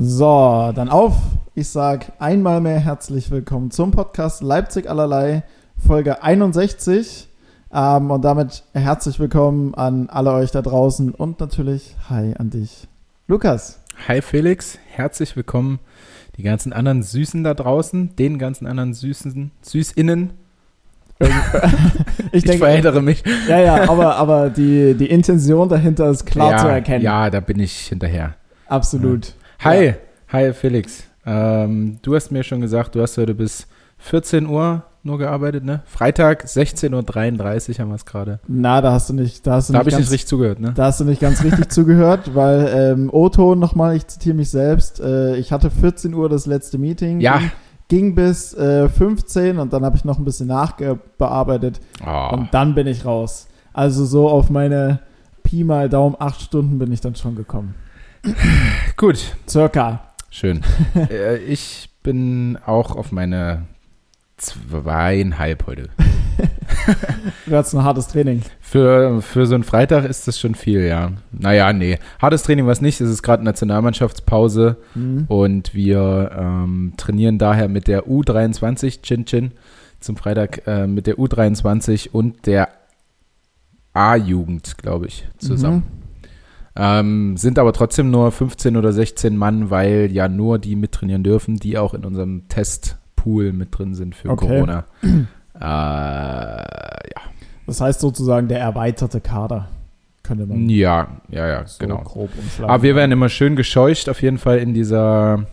So, dann auf. Ich sag einmal mehr herzlich willkommen zum Podcast Leipzig allerlei, Folge 61. Ähm, und damit herzlich willkommen an alle euch da draußen und natürlich Hi an dich, Lukas. Hi Felix, herzlich willkommen. Die ganzen anderen Süßen da draußen, den ganzen anderen Süßen, Süßinnen. ich, ich denke, verhindere mich. Ja, ja, aber, aber die, die Intention dahinter ist klar ja, zu erkennen. Ja, da bin ich hinterher. Absolut. Hi, Ja. hi Felix. Ähm, du hast mir schon gesagt, du hast heute bis 14 Uhr nur gearbeitet, ne? Freitag 16.33 Uhr haben wir es gerade. Na, da hast du nicht, da hast du Da habe ich ganz, nicht richtig zugehört, ne? Da hast du nicht ganz richtig zugehört, weil ähm, O-Ton nochmal, ich zitiere mich selbst, äh, ich hatte 14 Uhr das letzte Meeting. Ja. Ging, ging bis äh, 15 und dann habe ich noch ein bisschen nachbearbeitet Oh, und dann bin ich raus. Also so auf meine Pi mal Daumen 8 Stunden bin ich dann schon gekommen. Gut, Circa. schön. äh, ich bin auch auf meine zweieinhalb heute. Du hattest ein hartes Training. Für, für so einen Freitag ist das schon viel, ja. Naja, nee. Hartes Training war es nicht. Es ist gerade Nationalmannschaftspause Mhm. und wir ähm, trainieren daher mit der U23 Chin Chin zum Freitag äh, mit der U23 und der A-Jugend, glaube ich, zusammen. Ähm, sind aber trotzdem nur 15 oder 16 Mann, weil ja nur die mittrainieren dürfen, die auch in unserem Testpool mit drin sind für Okay. Corona. äh, ja. Das heißt sozusagen der erweiterte Kader, könnte man ja, ja, ja, so genau. grob umschlagen. Aber wir werden immer schön gescheucht, auf jeden Fall in dieser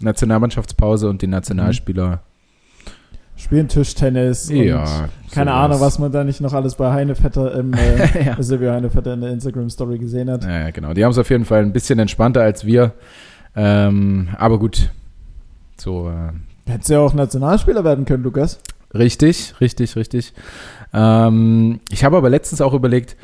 Nationalmannschaftspause und die Nationalspieler. Spielen Tischtennis und ja. keine sowas. Ahnung, was man da nicht noch alles bei Heinevetter im äh, ja. Silvio Heinevetter in der Instagram-Story gesehen hat. ja, genau. Die haben es auf jeden Fall ein bisschen entspannter als wir. Ähm, aber gut. So, äh, Hättest ja auch Nationalspieler werden können, Lukas. Richtig, richtig, richtig. Ähm, ich habe aber letztens auch überlegt,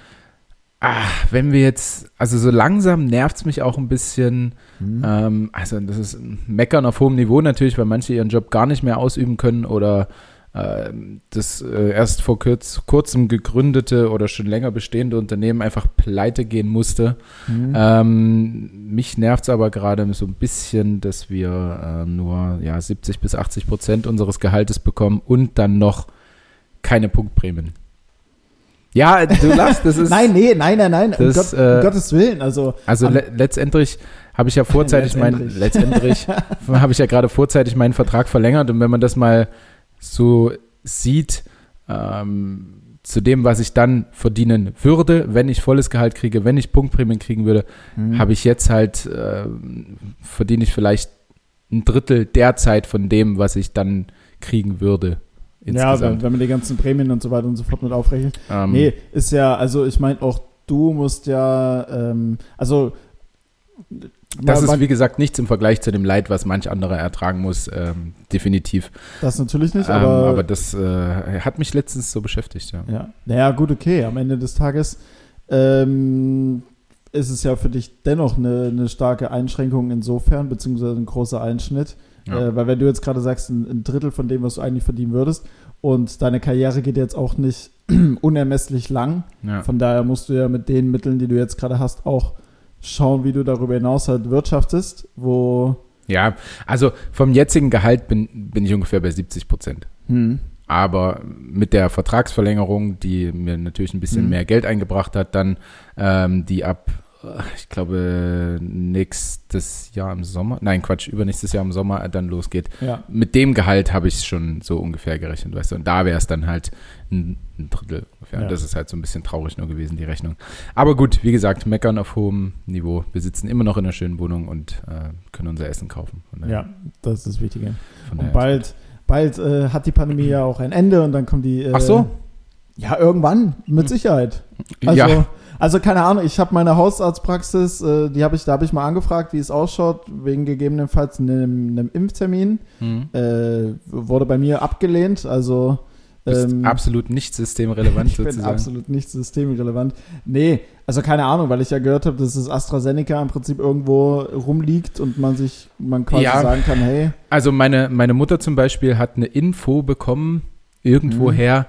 ah, wenn wir jetzt, also so langsam nervt es mich auch ein bisschen, ähm, also das ist ein Meckern auf hohem Niveau natürlich, weil manche ihren Job gar nicht mehr ausüben können oder ähm, das äh, erst vor kurz, kurzem gegründete oder schon länger bestehende Unternehmen einfach pleite gehen musste. Mhm. Ähm, mich nervt es aber gerade so ein bisschen, dass wir äh, nur ja, 70 bis 80 Prozent unseres Gehaltes bekommen und dann noch keine Punktprämien. Ja, du lachst, das ist. nein, nee, nein, nein, nein. Um, Das, Gott, äh, um Gottes Willen. Also, Also le letztendlich habe ich ja vorzeitig meinen, Letztendlich. letztendlich habe ich ja gerade vorzeitig meinen Vertrag verlängert und wenn man das mal so sieht, ähm, zu dem, was ich dann verdienen würde, wenn ich volles Gehalt kriege, wenn ich Punktprämien kriegen würde, Mhm. habe ich jetzt halt, ähm, verdiene ich vielleicht ein Drittel der Zeit von dem, was ich dann kriegen würde. Ja, wenn, Insgesamt. wenn man die ganzen Prämien und so weiter und so fort mit aufrechnet. ähm, Nee, ist ja, also ich meine, auch du musst ja, ähm, also. das man- ist, wie gesagt, nichts im Vergleich zu dem Leid, was manch anderer ertragen muss, ähm, definitiv. das natürlich nicht, Ähm, aber. aber das äh, hat mich letztens so beschäftigt, ja. Ja, naja, gut, okay. Am Ende des Tages ähm, ist es ja für dich dennoch eine, eine starke Einschränkung insofern, beziehungsweise ein großer Einschnitt. Ja. Äh, weil wenn du jetzt gerade sagst, ein, ein Drittel von dem, was du eigentlich verdienen würdest, und deine Karriere geht jetzt auch nicht unermesslich lang, Ja. von daher musst du ja mit den Mitteln, die du jetzt gerade hast, auch schauen, wie du darüber hinaus halt wirtschaftest, wo ja, also vom jetzigen Gehalt bin, bin ich ungefähr bei 70 Prozent. hm, Aber mit der Vertragsverlängerung, die mir natürlich ein bisschen Mhm. mehr Geld eingebracht hat, dann ähm, die ab, ich glaube, nächstes Jahr im Sommer, nein, Quatsch, übernächstes Jahr im Sommer dann losgeht. ja, Mit dem Gehalt habe ich schon so ungefähr gerechnet, weißt du. Und da wäre es dann halt ein, ein Drittel ungefähr. Ja. Und das ist halt so ein bisschen traurig nur gewesen, die Rechnung. Aber gut, wie gesagt, meckern auf hohem Niveau. Wir sitzen immer noch in einer schönen Wohnung und äh, können unser Essen kaufen. Ja, das ist das Wichtige. Und bald, bald äh, hat die Pandemie ja auch ein Ende und dann kommt die. Äh, Ach so? Ja, irgendwann, mit Sicherheit. Also, ja, also keine Ahnung, ich habe meine Hausarztpraxis, äh, die habe ich, da habe ich mal angefragt, wie es ausschaut, wegen gegebenenfalls einem, einem Impftermin. hm. Äh, wurde bei mir abgelehnt, also ähm, absolut nicht systemrelevant ich bin sozusagen. absolut nicht systemrelevant. Nee, also keine Ahnung, weil ich ja gehört habe, dass das AstraZeneca im Prinzip irgendwo rumliegt und man sich, man quasi Ja. sagen kann, hey, Also meine, meine Mutter zum Beispiel hat eine Info bekommen, irgendwoher,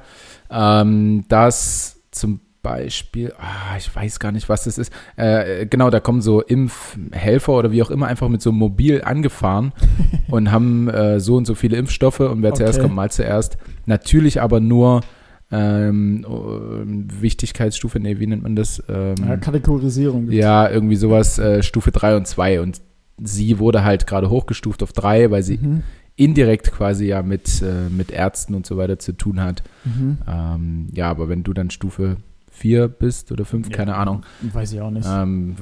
ähm, dass zum Beispiel, ah, ich weiß gar nicht, was das ist. Äh, genau, da kommen so Impfhelfer oder wie auch immer einfach mit so einem Mobil angefahren und haben äh, so und so viele Impfstoffe und wer zuerst Okay. kommt, mal zuerst. Natürlich aber nur ähm, äh, Wichtigkeitsstufe, nee, wie nennt man das? Ähm, Ja, Kategorisierung. gibt's. ja, irgendwie sowas, äh, Stufe 3 und 2 und sie wurde halt gerade hochgestuft auf 3, weil sie Mhm. indirekt quasi ja mit, äh, mit Ärzten und so weiter zu tun hat. Mhm. Ähm, ja, aber wenn du dann Stufe 4 bist oder 5, Ja. keine Ahnung, Weiß ich auch nicht. ähm,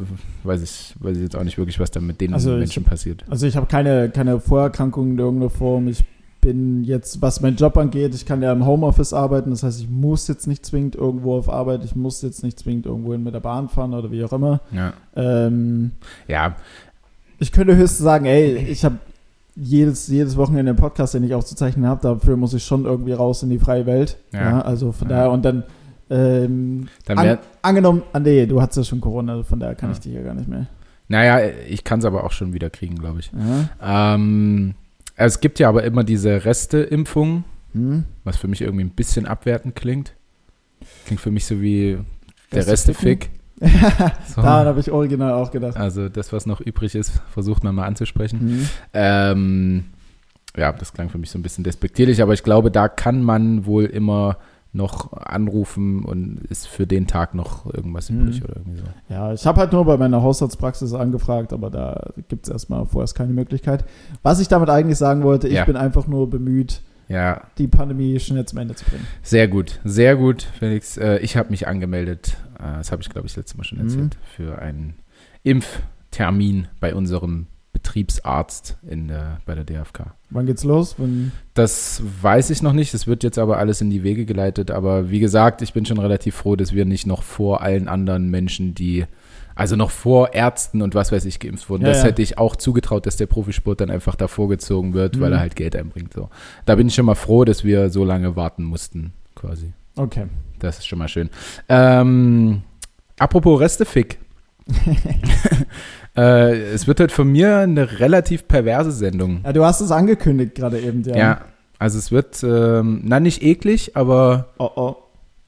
weiß, ich, weiß ich jetzt auch nicht wirklich, was da mit den Also ich- Menschen passiert. Also ich habe keine, keine Vorerkrankungen in irgendeiner Form. Ich bin jetzt, was meinen Job angeht, ich kann ja im Homeoffice arbeiten. Das heißt, ich muss jetzt nicht zwingend irgendwo auf Arbeit. Ich muss jetzt nicht zwingend irgendwo hin mit der Bahn fahren oder wie auch immer. Ja, Ähm, ja ich könnte höchstens sagen, ey, ich habe jedes, jedes Wochenende einen Podcast, den ich aufzuzeichnen habe. Dafür muss ich schon irgendwie raus in die freie Welt. Ja. Ja, also von Ja. daher und dann ähm, an, angenommen, nee, du hattest ja schon Corona, also von daher kann Ja. ich dich ja gar nicht mehr. naja, ich kann es aber auch schon wieder kriegen, glaube ich. Ja. Ähm, es gibt ja aber immer diese Reste-Impfung, Hm? was für mich irgendwie ein bisschen abwertend klingt. Klingt für mich so wie der Reste Reste-Fick. So. Daran habe ich original auch gedacht. Also das, was noch übrig ist, versucht man mal anzusprechen. Hm. Ähm, ja, das klang für mich so ein bisschen despektierlich, aber ich glaube, da kann man wohl immer noch anrufen und ist für den Tag noch irgendwas Mhm. übrig oder irgendwie so. Ja, ich habe halt nur bei meiner Haushaltspraxis angefragt, aber da gibt es erstmal vorerst keine Möglichkeit. Was ich damit eigentlich sagen wollte, ich Ja. bin einfach nur bemüht, Ja, die Pandemie schnell zum Ende zu bringen. sehr gut, sehr gut, Felix. Äh, ich habe mich angemeldet, äh, das habe ich, glaube ich, letztes Mal schon Mhm. erzählt, für einen Impftermin bei unserem Betriebsarzt in der, bei der DFK. Wann geht's los? Wenn, Das weiß ich noch nicht. Es wird jetzt aber alles in die Wege geleitet. Aber wie gesagt, ich bin schon relativ froh, dass wir nicht noch vor allen anderen Menschen, die, also noch vor Ärzten und was weiß ich, geimpft wurden. Ja, das ja. hätte ich auch zugetraut, dass der Profisport dann einfach davor gezogen wird, weil Mhm. er halt Geld einbringt. So. Da bin ich schon mal froh, dass wir so lange warten mussten, quasi. okay. Das ist schon mal schön. Ähm, apropos Restefick. äh, es wird halt von mir eine relativ perverse Sendung. Ja, du hast es angekündigt gerade eben, ja. Ja, also es wird, ähm, na nicht eklig, aber, Oh, oh.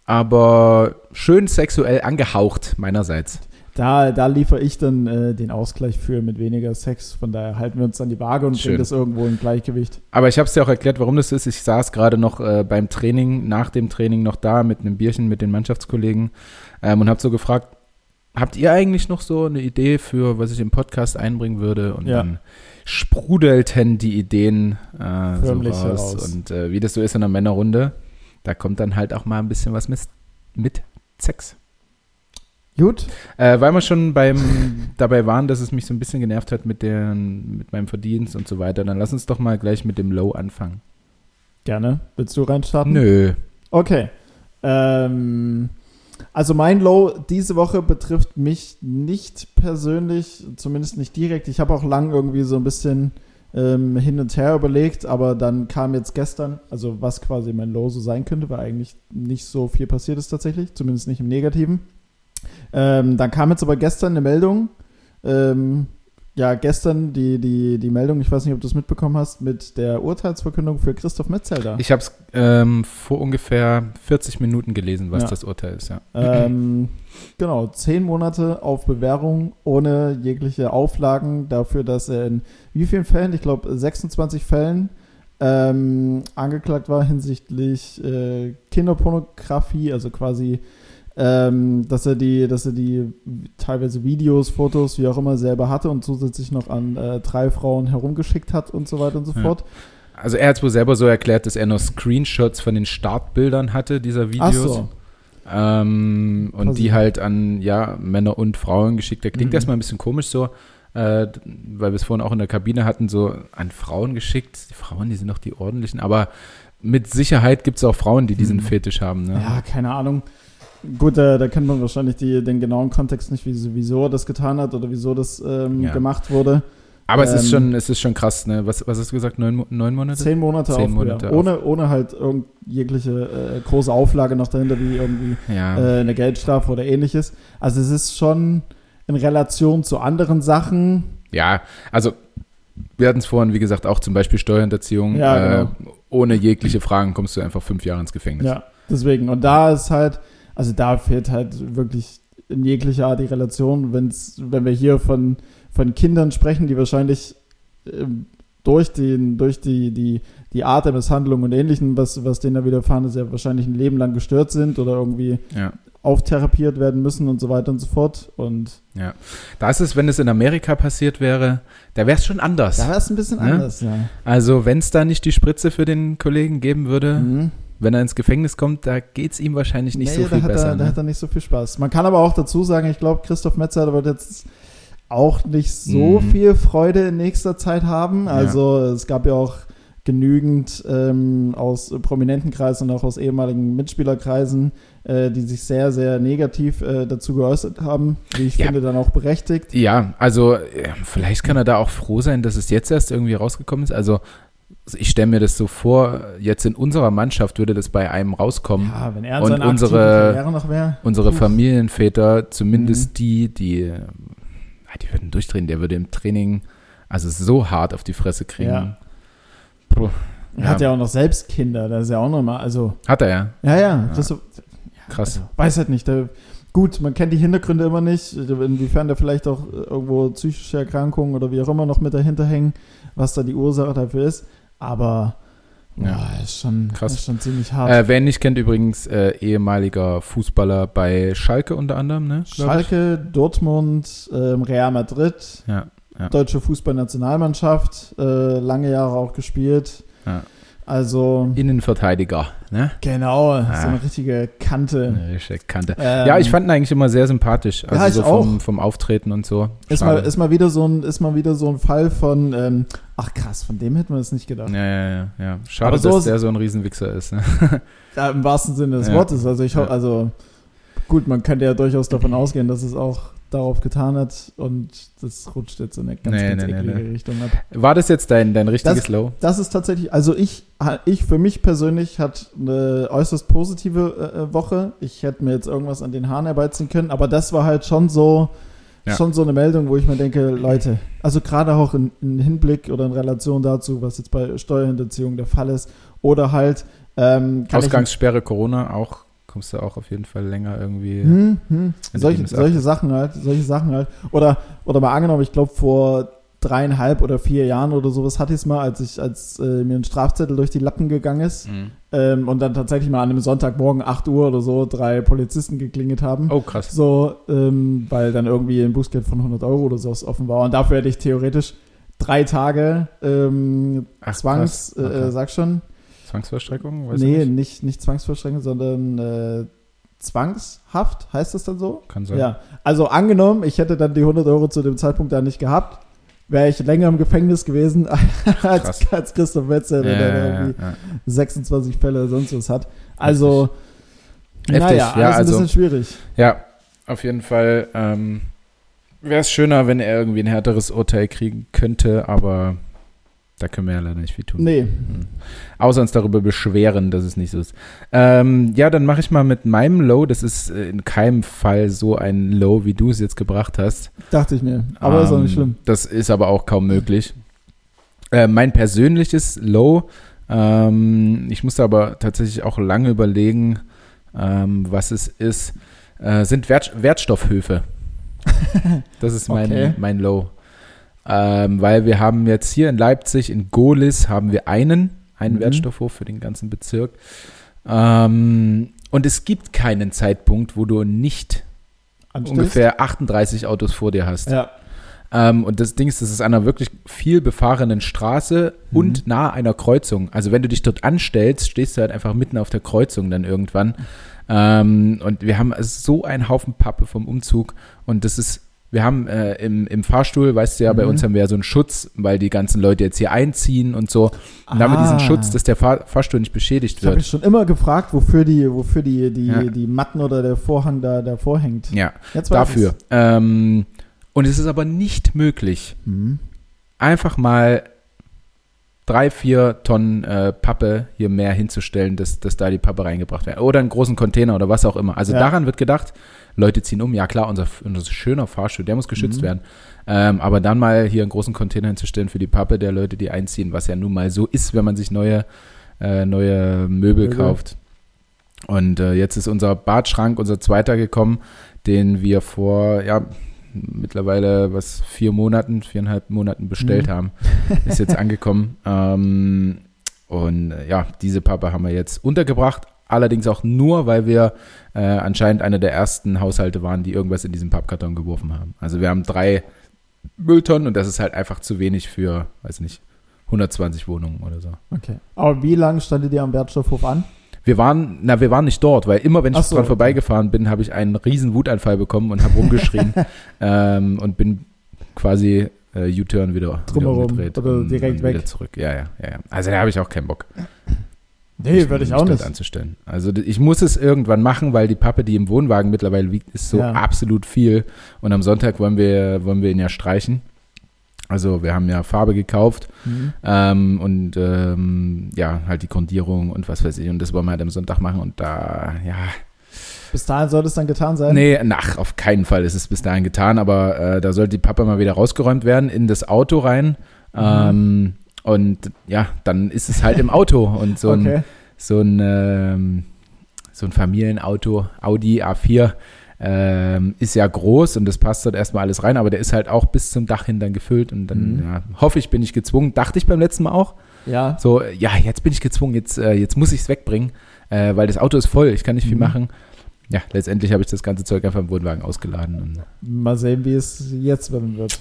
aber schön sexuell angehaucht meinerseits. Da, da liefere ich dann äh, den Ausgleich für mit weniger Sex. Von daher halten wir uns an die Waage und Schön. bringen das irgendwo in Gleichgewicht. Aber ich habe es dir auch erklärt, warum das ist. Ich saß gerade noch äh, beim Training, nach dem Training noch da mit einem Bierchen mit den Mannschaftskollegen ähm, und habe so gefragt, habt ihr eigentlich noch so eine Idee für, was ich im Podcast einbringen würde? Und Ja. dann sprudelten die Ideen äh, so raus. heraus. Und äh, wie das so ist in einer Männerrunde, da kommt dann halt auch mal ein bisschen was mit, mit Sex. Gut. Äh, weil wir schon beim dabei waren, dass es mich so ein bisschen genervt hat mit, den, mit meinem Verdienst und so weiter, dann lass uns doch mal gleich mit dem Low anfangen. Gerne. Willst du reinstarten? Nö. Okay. Ähm, also mein Low diese Woche betrifft mich nicht persönlich, zumindest nicht direkt. Ich habe auch lang irgendwie so ein bisschen ähm, hin und her überlegt, aber dann kam jetzt gestern, also was quasi mein Low so sein könnte, weil eigentlich nicht so viel passiert ist tatsächlich, zumindest nicht im Negativen. Ähm, dann kam jetzt aber gestern eine Meldung, ähm, ja, gestern die, die, die Meldung, ich weiß nicht, ob du es mitbekommen hast, mit der Urteilsverkündung für Christoph Metzelder. Ich habe es ähm, vor ungefähr 40 Minuten gelesen, was Ja. das Urteil ist, ja. Ähm, genau, zehn Monate auf Bewährung ohne jegliche Auflagen dafür, dass er in wie vielen Fällen, ich glaube 26 Fällen, ähm, angeklagt war hinsichtlich äh, Kinderpornografie, also quasi, ähm, dass er die, dass er die teilweise Videos, Fotos, wie auch immer selber hatte und zusätzlich noch an äh, drei Frauen herumgeschickt hat und so weiter und so Ja. fort. Also er hat es wohl selber so erklärt, dass er nur Screenshots von den Startbildern hatte, dieser Videos. Ach so. Ähm, und Quasi. die halt an ja, Männer und Frauen geschickt. Der klingt Mhm. erstmal ein bisschen komisch so, äh, weil wir es vorhin auch in der Kabine hatten, so an Frauen geschickt. Die Frauen, die sind doch die ordentlichen, aber mit Sicherheit gibt es auch Frauen, die diesen Mhm. Fetisch haben. Ne? Ja, keine Ahnung. Gut, da, da kennt man wahrscheinlich die, den genauen Kontext nicht, wieso, wieso er das getan hat oder wieso das ähm, Ja. gemacht wurde. Aber es ist Ähm, schon, es ist schon krass, ne? Was, was hast du gesagt? Neun, neun Monate? Zehn Monate Zehn auf, Monate ja, ohne, ohne halt irgend jegliche äh, große Auflage noch dahinter, wie irgendwie Ja. äh, eine Geldstrafe oder ähnliches. Also es ist schon in Relation zu anderen Sachen. Ja, also wir hatten es vorhin, wie gesagt, auch zum Beispiel Steuerhinterziehung. Ja, äh, ohne jegliche Fragen kommst du einfach fünf Jahre ins Gefängnis. Ja, deswegen. Und da ist halt, also da fehlt halt wirklich in jeglicher Art die Relation, wenn's, wenn wir hier von, von Kindern sprechen, die wahrscheinlich ähm, durch, den, durch die, die, die Art der Misshandlung und Ähnlichem, was, was denen da widerfahren ist, ja wahrscheinlich ein Leben lang gestört sind oder irgendwie Ja. auftherapiert werden müssen und so weiter und so fort. Und Ja. Da ist es, wenn es in Amerika passiert wäre, da wäre es schon anders. da wäre es ein bisschen Ne? anders, ja. Also, wenn es da nicht die Spritze für den Kollegen geben würde, Mhm. Wenn er ins Gefängnis kommt, da geht es ihm wahrscheinlich nicht Nee, so viel da hat besser. Er, Da ne? hat er nicht so viel Spaß. Man kann aber auch dazu sagen, ich glaube, Christoph Metzer wird jetzt auch nicht so Mhm. viel Freude in nächster Zeit haben. Ja. Also es gab ja auch genügend ähm, aus prominenten Kreisen und auch aus ehemaligen Mitspielerkreisen, äh, die sich sehr, sehr negativ äh, dazu geäußert haben, wie ich Ja. finde, dann auch berechtigt. Ja, also äh, vielleicht kann er da auch froh sein, dass es jetzt erst irgendwie rausgekommen ist. Also ich stelle mir das so vor, jetzt in unserer Mannschaft würde das bei einem rauskommen. Ja, wenn er Und unsere- noch wäre. Unsere. Familienväter, zumindest Mhm. die, die, äh, die würden durchdrehen. Der würde im Training also so hart auf die Fresse kriegen. Ja. Puh. Er hat ja auch noch selbst Kinder, das ist ja auch nochmal, also, Hat er ja. ja, ja, das so, Krass. Also, weiß halt nicht. Der, gut, man kennt die Hintergründe immer nicht, inwiefern da vielleicht auch äh, irgendwo psychische Erkrankungen oder wie auch immer noch mit dahinter hängen, was da die Ursache dafür ist. Aber boah, Ja. ist, schon, Krass. ist schon ziemlich hart. Äh, wer ihn nicht kennt, übrigens äh, ehemaliger Fußballer bei Schalke unter anderem, ne? Schalke, Dortmund, ähm, Real Madrid, Ja, ja. deutsche Fußballnationalmannschaft, äh, lange Jahre auch gespielt. Ja. Also, Innenverteidiger, ne? genau, so Ah. eine richtige Kante. Eine richtige Kante. Ähm, ja, ich fand ihn eigentlich immer sehr sympathisch. Also Ja, ich so auch. vom, vom Auftreten und so. Ist mal, ist, mal wieder so ein, ist mal wieder so ein Fall von, ähm, ach krass, von dem hätten wir es nicht gedacht. ja, ja, ja, ja. Schade, Aber so dass der so ein Riesenwichser ist. Ne? Ja, Im wahrsten Sinne des Ja. Wortes. Also ich hoffe, also gut, man könnte ja durchaus davon ausgehen, dass es auch darauf getan hat und das rutscht jetzt in eine ganz, Nee, ganz nee, eklige nee. Richtung ab. War das jetzt dein, dein richtiges Das- Low? Das ist tatsächlich, also ich, ich für mich persönlich hat eine äußerst positive äh, Woche. Ich hätte mir jetzt irgendwas an den Haaren herbeiziehen können, aber das war halt schon so, Ja. schon so eine Meldung, wo ich mir denke, Leute, also gerade auch in, in Hinblick oder in Relation dazu, was jetzt bei Steuerhinterziehung der Fall ist, oder halt ähm, kann ich Ausgangssperre Corona auch, kommst du auch auf jeden Fall länger irgendwie. Hm, hm. Solche, solche. Sachen halt, solche Sachen halt. Oder, oder mal angenommen, ich glaube vor dreieinhalb oder vier Jahren oder sowas hatte ich es mal, als ich, als äh, mir ein Strafzettel durch die Lappen gegangen ist Mhm. ähm, und dann tatsächlich mal an einem Sonntagmorgen 8 Uhr oder so drei Polizisten geklingelt haben. Oh, krass. So, ähm, weil dann irgendwie ein Bußgeld von 100 Euro oder sowas offen war. Und dafür hätte ich theoretisch drei Tage ähm, Ach, Zwangs, äh, Okay. äh, sag schon, Zwangsvollstreckung? Weiß nee, nicht. nicht, nicht Zwangsverschränkung, sondern äh, Zwangshaft, heißt das dann so? Kann sein. Ja, also angenommen, ich hätte dann die 100 Euro zu dem Zeitpunkt da nicht gehabt, wäre ich länger im Gefängnis gewesen als, Krass. als Christoph Metzer, der Ja, irgendwie ja. 26 Fälle sonst was hat. Also, Heftig, naja, ja, alles ein also- bisschen schwierig. ja, auf jeden Fall ähm, wäre es schöner, wenn er irgendwie ein härteres Urteil kriegen könnte, aber da können wir ja leider nicht viel tun. Nee, Mhm. Außer uns darüber beschweren, dass es nicht so ist. Ähm, ja, dann mache ich mal mit meinem Low. Das ist äh, in keinem Fall so ein Low, wie du es jetzt gebracht hast. dachte ich mir. Aber ist auch nicht Ähm, schlimm. Das ist aber auch kaum möglich. Äh, mein persönliches Low, ähm, ich musste aber tatsächlich auch lange überlegen, ähm, was es ist, äh, sind Wert Wertstoffhöfe. Das ist mein, Okay. mein Low. Ähm, weil wir haben jetzt hier in Leipzig, in Golis, haben wir einen, einen Mhm. Wertstoffhof für den ganzen Bezirk. Ähm, und es gibt keinen Zeitpunkt, wo du nicht Anstehst? ungefähr 38 Autos vor dir hast. Ja. Ähm, und das Ding ist, das ist an einer wirklich viel befahrenen Straße Mhm. und nahe einer Kreuzung. Also wenn du dich dort anstellst, stehst du halt einfach mitten auf der Kreuzung dann irgendwann. Ähm, und wir haben so einen Haufen Pappe vom Umzug und das ist, wir haben äh, im, im Fahrstuhl, weißt du ja, bei Mhm. uns haben wir ja so einen Schutz, weil die ganzen Leute jetzt hier einziehen und so. Und da haben wir diesen Ah. Schutz, dass der Fahr Fahrstuhl nicht beschädigt Ich habe wird. mich schon immer gefragt, wofür die, wofür die, die, Ja. die Matten oder der Vorhang da davor hängt. Ja, dafür. Ähm, und es ist aber nicht möglich, Mhm. einfach mal drei, vier Tonnen äh, Pappe hier mehr hinzustellen, dass, dass da die Pappe reingebracht wird. Oder einen großen Container oder was auch immer. Also Ja. daran wird gedacht, Leute ziehen um. Ja klar, unser, unser schöner Fahrstuhl, der muss geschützt Mhm. werden. Ähm, aber dann mal hier einen großen Container hinzustellen für die Pappe der Leute, die einziehen, was ja nun mal so ist, wenn man sich neue, äh, neue Möbel Möbel. kauft. Und äh, jetzt ist unser Badschrank, unser zweiter gekommen, den wir vor, ja, mittlerweile was vier Monaten, viereinhalb Monaten bestellt Mhm. haben. Ist jetzt angekommen. Ähm, und äh, ja, diese Pappe haben wir jetzt untergebracht. Allerdings auch nur, weil wir äh, anscheinend einer der ersten Haushalte waren, die irgendwas in diesen Pappkarton geworfen haben. Also wir haben drei Mülltonnen und das ist halt einfach zu wenig für, weiß nicht, 120 Wohnungen oder so. Okay. Aber wie lange standet ihr am Wertstoffhof an? Wir waren, na, wir waren nicht dort, weil immer, wenn ich so, dran vorbeigefahren bin, habe ich einen riesen Wutanfall bekommen und habe rumgeschrien ähm, und bin quasi äh, U-Turn wieder, Drumherum oder direkt weg. wieder zurück. Ja, ja, ja. Also da habe ich auch keinen Bock. Nee, würde ich auch nicht. anzustellen. Also ich muss es irgendwann machen, weil die Pappe, die im Wohnwagen mittlerweile liegt, ist so Ja. absolut viel. Und am Sonntag wollen wir, wollen wir ihn ja streichen. Also wir haben ja Farbe gekauft Mhm. ähm, und ähm, ja, halt die Grundierung und was weiß ich. Und das wollen wir halt am Sonntag machen. Und da, ja, Bis dahin soll es dann getan sein? nee, nach, auf keinen Fall ist es bis dahin getan. Aber äh, da sollte die Pappe mal wieder rausgeräumt werden in das Auto rein. Ähm, und ja, dann ist es halt im Auto. Und so ein, okay. so ein, ähm, so ein Familienauto, Audi A4, ähm, ist ja groß und das passt dort erstmal alles rein, aber der ist halt auch bis zum Dach hin dann gefüllt und dann Mhm. ja, hoffe ich, bin ich gezwungen, dachte ich beim letzten Mal auch, Ja. so, ja, jetzt bin ich gezwungen, jetzt, äh, jetzt muss ich es wegbringen, äh, weil das Auto ist voll, ich kann nicht viel Mhm. machen. Ja, letztendlich habe ich das ganze Zeug einfach im Wohnwagen ausgeladen und Mal sehen, wie es jetzt werden wird.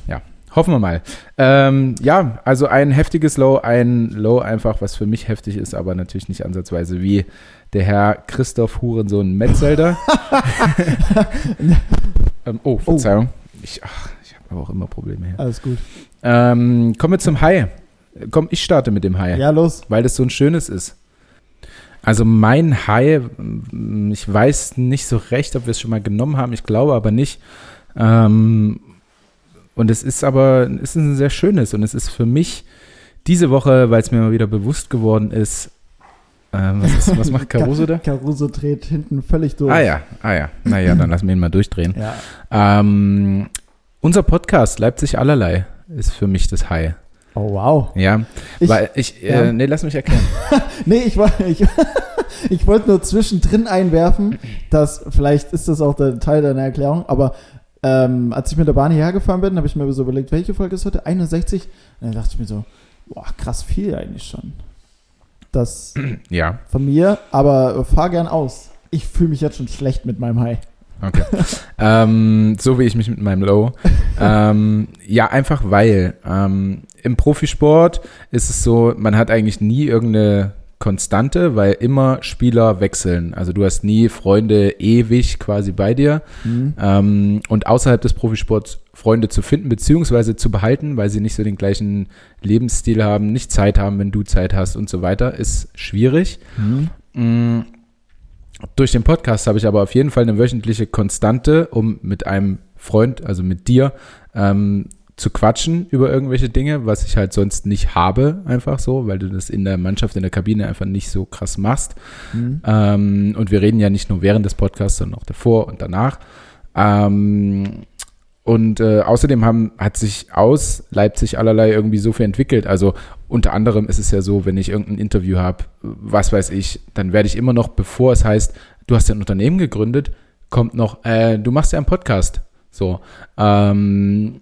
Hoffen wir mal. Ähm, ja, also ein heftiges Low, ein Low einfach, was für mich heftig ist, aber natürlich nicht ansatzweise wie der Herr Christoph Hurensohn Metzelder. ähm, oh, Verzeihung. Ich, ach, ich habe aber auch immer Probleme hier. Alles gut. Ähm, kommen wir zum Hai. Komm, ich starte mit dem Hai, Ja, los. weil das so ein schönes ist. Also mein Hai, mm, ich weiß nicht so recht, ob wir es schon mal genommen haben, ich glaube aber nicht. Ähm, und es ist aber, es ist ein sehr schönes und es ist für mich diese Woche, weil es mir mal wieder bewusst geworden ist, ähm, was, ist, was macht Caruso da? Caruso dreht hinten völlig durch. Ah ja, ah ja, naja, dann lassen wir ihn mal durchdrehen. Ja. Ähm, unser Podcast Leipzig allerlei ist für mich das Hai. Oh, wow. Ja, Ich, weil ich, ja. äh, nee, lass mich erklären. nee, ich, woll- ich, ich wollte nur zwischendrin einwerfen, dass, vielleicht ist das auch der Teil deiner Erklärung, aber ähm, als ich mit der Bahn hierher gefahren bin, habe ich mir so überlegt, welche Folge ist heute? 61? Und dann dachte ich mir so, boah, krass viel eigentlich schon. Das Ja, von mir, aber fahr gern aus. Ich fühle mich jetzt schon schlecht mit meinem Hai. okay. ähm, so wie ich mich mit meinem Low. ähm, ja, einfach weil ähm, im Profisport ist es so, man hat eigentlich nie irgendeine Konstante, weil immer Spieler wechseln. Also du hast nie Freunde ewig quasi bei dir. Mhm. Ähm, und außerhalb des Profisports Freunde zu finden beziehungsweise zu behalten, weil sie nicht so den gleichen Lebensstil haben, nicht Zeit haben, wenn du Zeit hast und so weiter, ist schwierig. Mhm. Mm, Durch den Podcast habe ich aber auf jeden Fall eine wöchentliche Konstante, um mit einem Freund, also mit dir, ähm, zu quatschen über irgendwelche Dinge, was ich halt sonst nicht habe, einfach so, weil du das in der Mannschaft, in der Kabine einfach nicht so krass machst. Mhm. Ähm, und wir reden ja nicht nur während des Podcasts, sondern auch davor und danach. Ähm, und äh, außerdem haben, hat sich aus Leipzig allerlei irgendwie so viel entwickelt. Also unter anderem ist es ja so, wenn ich irgendein Interview habe, was weiß ich, dann werde ich immer noch, bevor es heißt, du hast ja ein Unternehmen gegründet, kommt noch, äh, du machst ja einen Podcast. So. Ähm,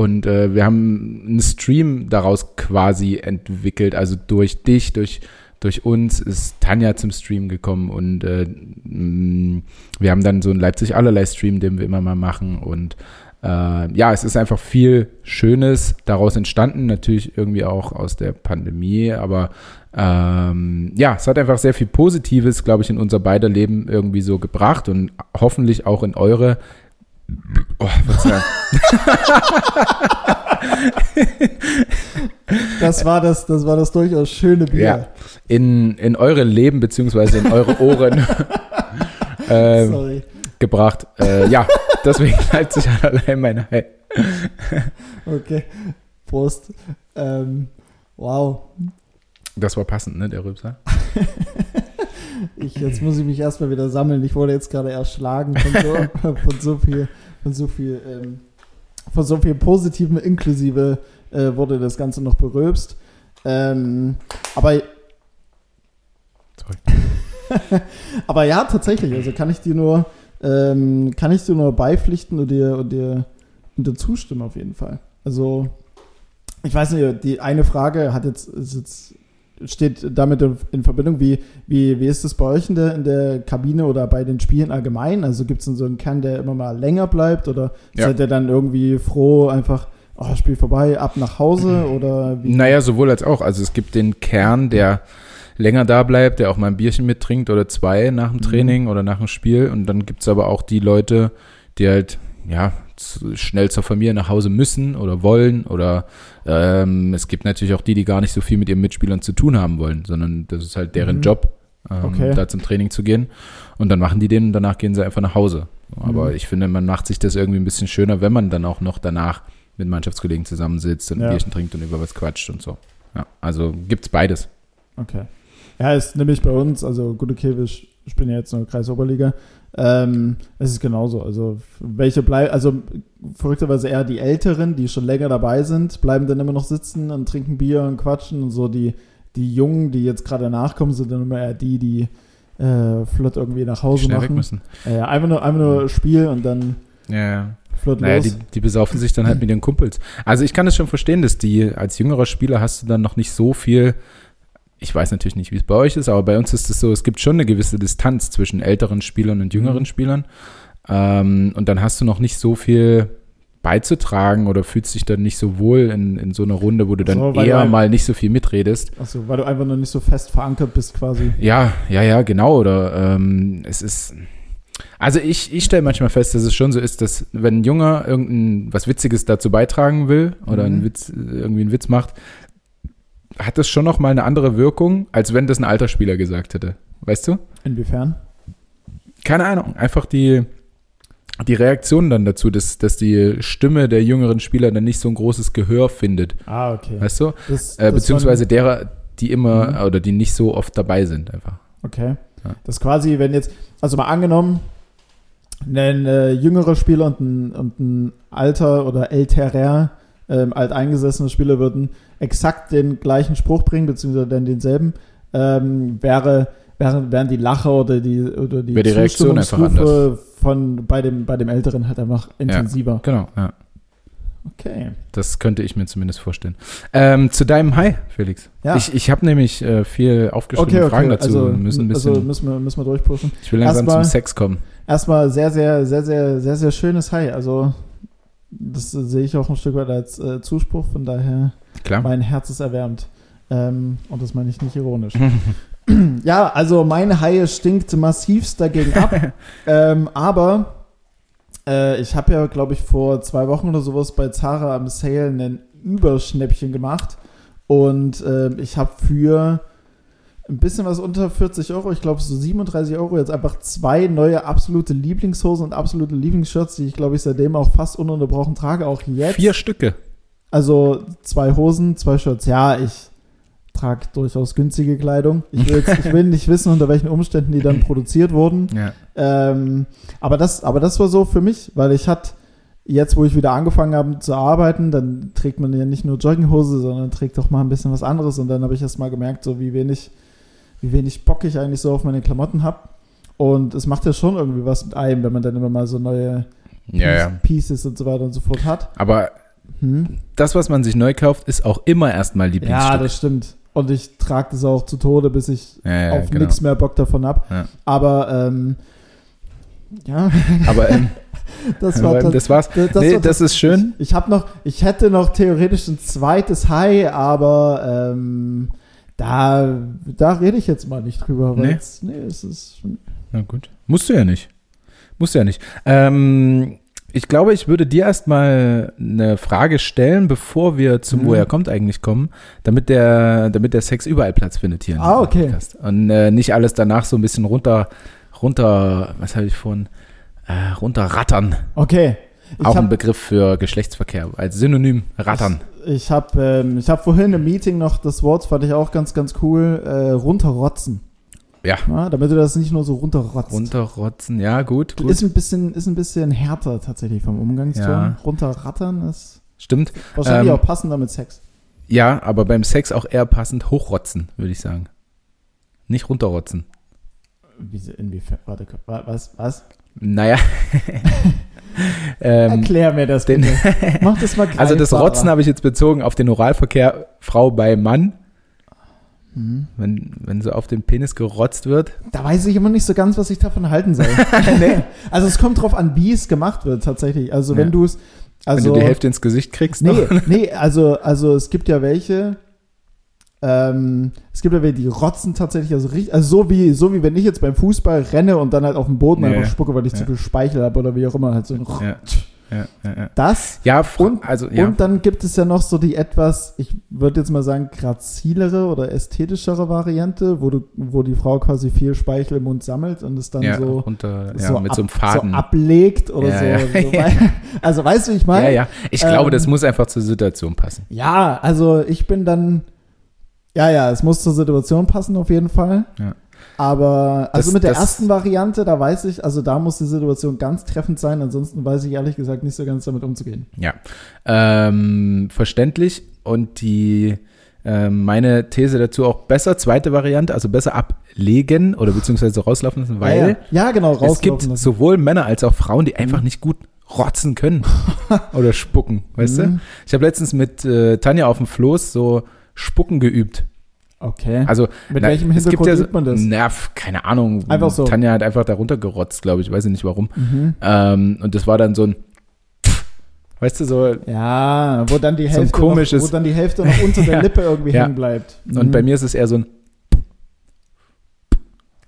und äh, wir haben einen Stream daraus quasi entwickelt, also durch dich, durch, durch uns ist Tanja zum Stream gekommen und äh, mh, wir haben dann so einen Leipzig allerlei Stream, den wir immer mal machen und äh, ja, es ist einfach viel Schönes daraus entstanden, natürlich irgendwie auch aus der Pandemie, aber ähm, ja, es hat einfach sehr viel Positives, glaube ich, in unser beider Leben irgendwie so gebracht und hoffentlich auch in eure. Oh, Verzeihung. Das war das, das war das durchaus schöne Bier. Ja. in, in eure Leben beziehungsweise in eure Ohren äh, gebracht. Äh, ja, deswegen Leipzig allerlei meine Hai. Okay. Prost. Ähm, wow. Das war passend, ne, der Rübser? Ich, jetzt muss ich mich erstmal wieder sammeln. Ich wurde jetzt gerade erschlagen von so, von so viel, von so viel, ähm, von so viel Positiven inklusive äh, wurde das Ganze noch berülpst. Ähm, aber Sorry. Aber ja, tatsächlich, also kann ich dir nur, ähm, kann ich dir nur beipflichten und dir, und dir, und dir zustimmen auf jeden Fall. Also, ich weiß nicht, die eine Frage hat jetzt, ist jetzt steht damit in Verbindung, wie, wie, wie ist das bei euch in der, in der Kabine oder bei den Spielen allgemein? Also gibt es so einen Kern, der immer mal länger bleibt oder ja. seid ihr dann irgendwie froh, einfach, oh, Spiel vorbei, ab nach Hause oder wie? Naja, sowohl als auch. Also es gibt den Kern, der länger da bleibt, der auch mal ein Bierchen mittrinkt oder zwei nach dem mhm. Training mhm. oder nach dem Spiel und dann gibt es aber auch die Leute, die halt, ja, schnell zur Familie nach Hause müssen oder wollen oder ähm, es gibt natürlich auch die, die gar nicht so viel mit ihren Mitspielern zu tun haben wollen, sondern das ist halt deren mhm. Job, ähm, okay. da zum Training zu gehen und dann machen die den und danach gehen sie einfach nach Hause. Aber mhm. ich finde, man macht sich das irgendwie ein bisschen schöner, wenn man dann auch noch danach mit Mannschaftskollegen zusammensitzt und ja. ein Bierchen trinkt und über was quatscht und so. Ja, also gibt's beides. Okay. Ja, ist nämlich bei uns, also okay, wir spielen ja jetzt nur Kreisoberliga, ähm, es ist genauso. Also, welche bleiben, also verrückterweise eher die Älteren, die schon länger dabei sind, bleiben dann immer noch sitzen und trinken Bier und quatschen und so die, die Jungen, die jetzt gerade nachkommen, sind dann immer eher die, die äh, flott irgendwie nach Hause Schnell machen. müssen. Äh, einfach nur, einfach nur Spiel und dann ja, flott naja, los. Die, die besaufen sich dann halt mit den Kumpels. Also ich kann es schon verstehen, dass die als jüngerer Spieler hast du dann noch nicht so viel ich weiß natürlich nicht, wie es bei euch ist, aber bei uns ist es so, es gibt schon eine gewisse Distanz zwischen älteren Spielern und jüngeren. Spielern. Ähm, und dann hast du noch nicht so viel beizutragen oder fühlst dich dann nicht so wohl in, in so einer Runde, wo du dann so, eher du mal nicht so viel mitredest. Achso, weil du einfach noch nicht so fest verankert bist quasi. Ja, ja, ja, genau. Oder ähm, es ist. Also ich, ich stelle manchmal fest, dass es schon so ist, dass wenn ein Junger irgendein was Witziges dazu beitragen will oder mhm. einen Witz, irgendwie einen Witz macht, hat das schon noch mal eine andere Wirkung, als wenn das ein alter Spieler gesagt hätte. Weißt du? Inwiefern? Keine Ahnung. Einfach die, die Reaktion dann dazu, dass, dass die Stimme der jüngeren Spieler dann nicht so ein großes Gehör findet. Ah, okay. Weißt du? Das, äh, beziehungsweise derer, die immer mhm. oder die nicht so oft dabei sind, einfach. Okay. Ja. Das quasi, wenn jetzt, also mal angenommen, ein äh, jüngerer Spieler und ein, und ein alter oder älterer ähm, alteingesessene Spieler würden exakt den gleichen Spruch bringen, beziehungsweise dann denselben, ähm, wäre, wären, wären die Lacher oder die, oder die, die Reaktion einfach anders. von bei dem, bei dem Älteren halt einfach intensiver. Ja, genau, ja. Okay. Das könnte ich mir zumindest vorstellen. Ähm, zu deinem Hi, Felix. Ja. Ich, ich habe nämlich äh, viel aufgeschrieben okay, okay. Fragen dazu. Also, müssen, ein bisschen, also müssen, wir, müssen wir durchpushen. Ich will langsam erstmal, zum Sex kommen. Erstmal sehr, sehr, sehr, sehr, sehr, sehr schönes Hi. Also das sehe ich auch ein Stück weit als äh, Zuspruch, von daher Klar. mein Herz ist erwärmt. Ähm, und das meine ich nicht ironisch. ja, also meine Haie stinkt massivst dagegen ab. ähm, aber äh, ich habe ja, glaube ich, vor zwei Wochen oder sowas bei Zara am Sale ein Überschnäppchen gemacht. Und äh, ich habe für ein bisschen was unter 40 Euro, ich glaube so 37 Euro, jetzt einfach zwei neue absolute Lieblingshosen und absolute Lieblingsshirts, die ich glaube ich seitdem auch fast ununterbrochen trage, auch jetzt. Vier Stücke. Also zwei Hosen, zwei Shirts. Ja, ich trage durchaus günstige Kleidung. Ich will, jetzt, ich will nicht wissen, unter welchen Umständen die dann produziert wurden. Ja. Ähm, aber, das, aber das war so für mich, weil ich hatte jetzt, wo ich wieder angefangen habe zu arbeiten, dann trägt man ja nicht nur Jogginghose, sondern trägt auch mal ein bisschen was anderes. Und dann habe ich erst mal gemerkt, so wie wenig wie wenig Bock ich eigentlich so auf meine Klamotten habe. Und es macht ja schon irgendwie was mit einem, wenn man dann immer mal so neue ja, ja. Pieces und so weiter und so fort hat. Aber hm? das, was man sich neu kauft, ist auch immer erstmal Lieblingsstück. Ja, das stimmt. Und ich trage das auch zu Tode, bis ich ja, auf genau. nichts mehr Bock davon habe. Aber ähm, ja. Aber ähm, das, war das war's. Das, das, nee, war das ist schön. Ich, ich habe noch, ich hätte noch theoretisch ein zweites High, aber ähm, da, da rede ich jetzt mal nicht drüber. Weil nee. Jetzt, nee, es ist. Na gut. Musst du ja nicht. Musst du ja nicht. Ähm, ich glaube, ich würde dir erstmal eine Frage stellen, bevor wir zum mhm. Woher kommt eigentlich kommen, damit der, damit der Sex überall Platz findet hier. Ah, okay. Podcast. Und äh, nicht alles danach so ein bisschen runter, runter, was habe ich vorhin, äh, runterrattern. Okay. Ich Auch ein Begriff für Geschlechtsverkehr, als Synonym rattern. Ich, ich habe ähm, hab vorhin im Meeting noch das Wort, fand ich auch ganz, ganz cool, äh, runterrotzen. Ja. ja. Damit du das nicht nur so runterrotzt. Runterrotzen, ja, gut, gut. Ist ein bisschen, ist ein bisschen härter tatsächlich vom Umgangston. Ja. Runterrattern ist. Stimmt. Wahrscheinlich ähm, auch passender mit Sex. Ja, aber beim Sex auch eher passend hochrotzen, würde ich sagen. Nicht runterrotzen. Wie, inwiefern? Warte, was? Was? Naja. ähm, Erklär mir das den, bitte. Mach das mal also das. Rotzen habe ich jetzt bezogen auf den Oralverkehr Frau bei Mann. Mhm. Wenn, wenn so auf den Penis gerotzt wird. Da weiß ich immer nicht so ganz, was ich davon halten soll. nee. Also es kommt drauf an, wie es gemacht wird tatsächlich. Also wenn Ja. du es, also wenn du die Hälfte ins Gesicht kriegst. nee, noch. nee, also also es gibt ja welche. Ähm, es gibt ja welche, die rotzen tatsächlich, also, richtig, also so wie so wie wenn ich jetzt beim Fußball renne und dann halt auf den Boden Ja, einfach spucke, weil ich Ja. zu viel Speichel habe oder wie auch immer halt so ein Ja. Ja, ja, ja. das Ja, Und- also ja. Und dann gibt es ja noch so die etwas, ich würde jetzt mal sagen, grazilere oder ästhetischere Variante, wo du, wo die Frau quasi viel Speichel im Mund sammelt und es dann ja, so, runter, ja, so, mit ab, so einem Faden. so ablegt oder so. so also weißt du, wie ich meine? ja, ja. Ich glaube, Ähm, das muss einfach zur Situation passen. Ja, also ich bin dann, ja, ja, es muss zur Situation passen auf jeden Fall. Ja. Aber, also Das- mit der ersten Variante, da weiß ich, also da muss die Situation ganz treffend sein, ansonsten weiß ich ehrlich gesagt nicht so ganz damit umzugehen. Ja. Ähm, verständlich. Und die ähm, meine These dazu auch besser, zweite Variante, also besser ablegen oder beziehungsweise rauslaufen lassen, weil ja, ja. ja genau, es gibt lassen. sowohl Männer als auch Frauen, die einfach Mhm. nicht gut rotzen können oder spucken, weißt du? Mhm. Ich habe letztens mit äh, Tanja auf dem Floß so Spucken geübt. Okay. Also Mit na, welchem Hintergrund ja so, übt man das? Na, keine Ahnung. Einfach so. Tanja hat einfach darunter gerotzt, glaube ich, weiß ich nicht warum. Mhm. Ähm, und das war dann so ein, weißt du, so. Ja, wo dann die So Hälfte, komisches- noch, wo dann die Hälfte noch unter der Ja. Lippe irgendwie Ja. hängen bleibt. Und Mhm. bei mir ist es eher so ein,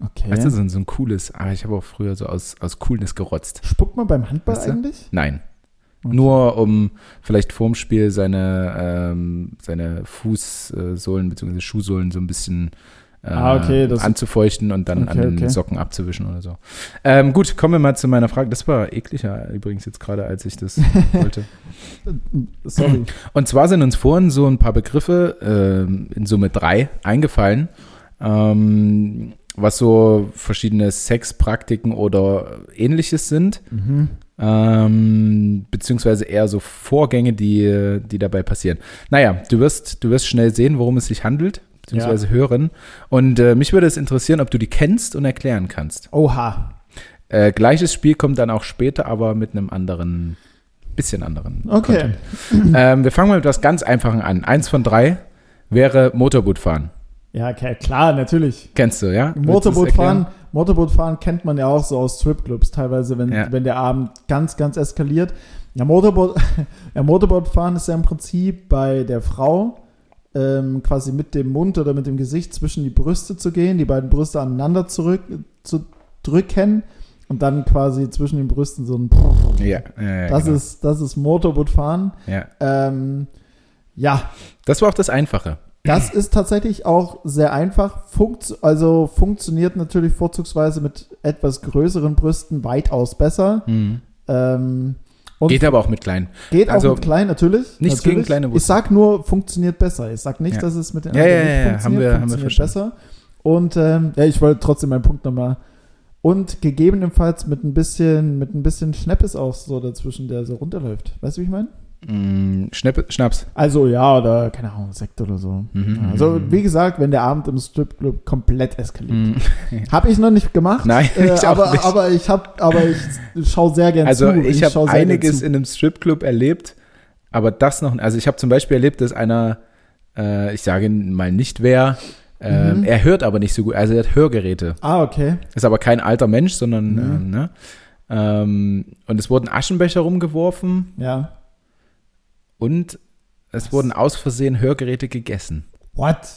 Okay. weißt du, so ein, so ein cooles. Ah, ich habe auch früher so aus, aus Coolness gerotzt. Spuckt man beim Handball Weißt du? eigentlich? Nein. Okay. Nur um vielleicht vorm Spiel seine, ähm, seine Fußsohlen bzw. Schuhsohlen so ein bisschen äh, Ah, okay, anzufeuchten und dann Okay, an den. Socken abzuwischen oder so. Ähm, gut, kommen wir mal zu meiner Frage. Das war ekliger übrigens jetzt gerade, als ich das wollte. Sorry. Und zwar sind uns vorhin so ein paar Begriffe, ähm, in Summe drei, eingefallen, ähm, was so verschiedene Sexpraktiken oder ähnliches sind, mhm. Ähm, beziehungsweise eher so Vorgänge, die, die dabei passieren. Naja, du wirst, du wirst schnell sehen, worum es sich handelt, beziehungsweise hören. Und äh, mich würde es interessieren, ob du die kennst und erklären kannst. Oha. Äh, gleiches Spiel kommt dann auch später, aber mit einem anderen, bisschen anderen. Okay. Ähm, wir fangen mal mit was ganz Einfachen an. Eins von drei wäre Motorbootfahren. Ja, okay, klar, natürlich. Kennst du, ja? Du es Motorbootfahren, kennt man ja auch so aus Stripclubs teilweise, wenn, Ja. wenn der Abend ganz, ganz eskaliert. Ja, Motorboot, ja, Motorbootfahren ist ja im Prinzip bei der Frau ähm, quasi mit dem Mund oder mit dem Gesicht zwischen die Brüste zu gehen, die beiden Brüste aneinander zurück zu drücken und dann quasi zwischen den Brüsten so ein Ja, ja, ja das genau. ist das ist Motorbootfahren. ja. Ähm, ja, Das war auch das Einfache. Das ist tatsächlich auch sehr einfach. Funkt, also funktioniert natürlich vorzugsweise mit etwas größeren Brüsten weitaus besser. Ähm, und Geht aber auch mit kleinen. geht auch also mit klein, natürlich. nichts natürlich. gegen kleine Ich Brüste. sag nur, funktioniert besser. Ich sag nicht, Ja. dass es mit den anderen ja, ja, nicht ja, funktioniert. haben wir- haben wir funktioniert besser. Und ähm, ja, ich wollte trotzdem meinen Punkt nochmal. Und gegebenenfalls mit ein bisschen, mit ein bisschen Schnappes auch so dazwischen, der so runterläuft. Weißt du, wie ich meine? Mm, Schnaps. Also ja, oder keine Ahnung, Sekt oder so. Mhm, also mhm. wie gesagt, wenn der Abend im Stripclub komplett eskaliert. Mm. Habe ich noch nicht gemacht. Nein, äh, ich aber, nicht. aber ich habe, aber ich schaue sehr gern Also zu. ich schau habe einiges in einem Stripclub erlebt, aber das noch, also ich habe zum Beispiel erlebt, dass einer, äh, ich sage mal nicht wer, ähm, Mhm. er hört aber nicht so gut, also er hat Hörgeräte. Ah, okay. Ist aber kein alter Mensch, sondern, Mhm. ähm, ne? Ähm, und es wurden Aschenbecher rumgeworfen Ja. Und es wurden aus Versehen Hörgeräte gegessen. What?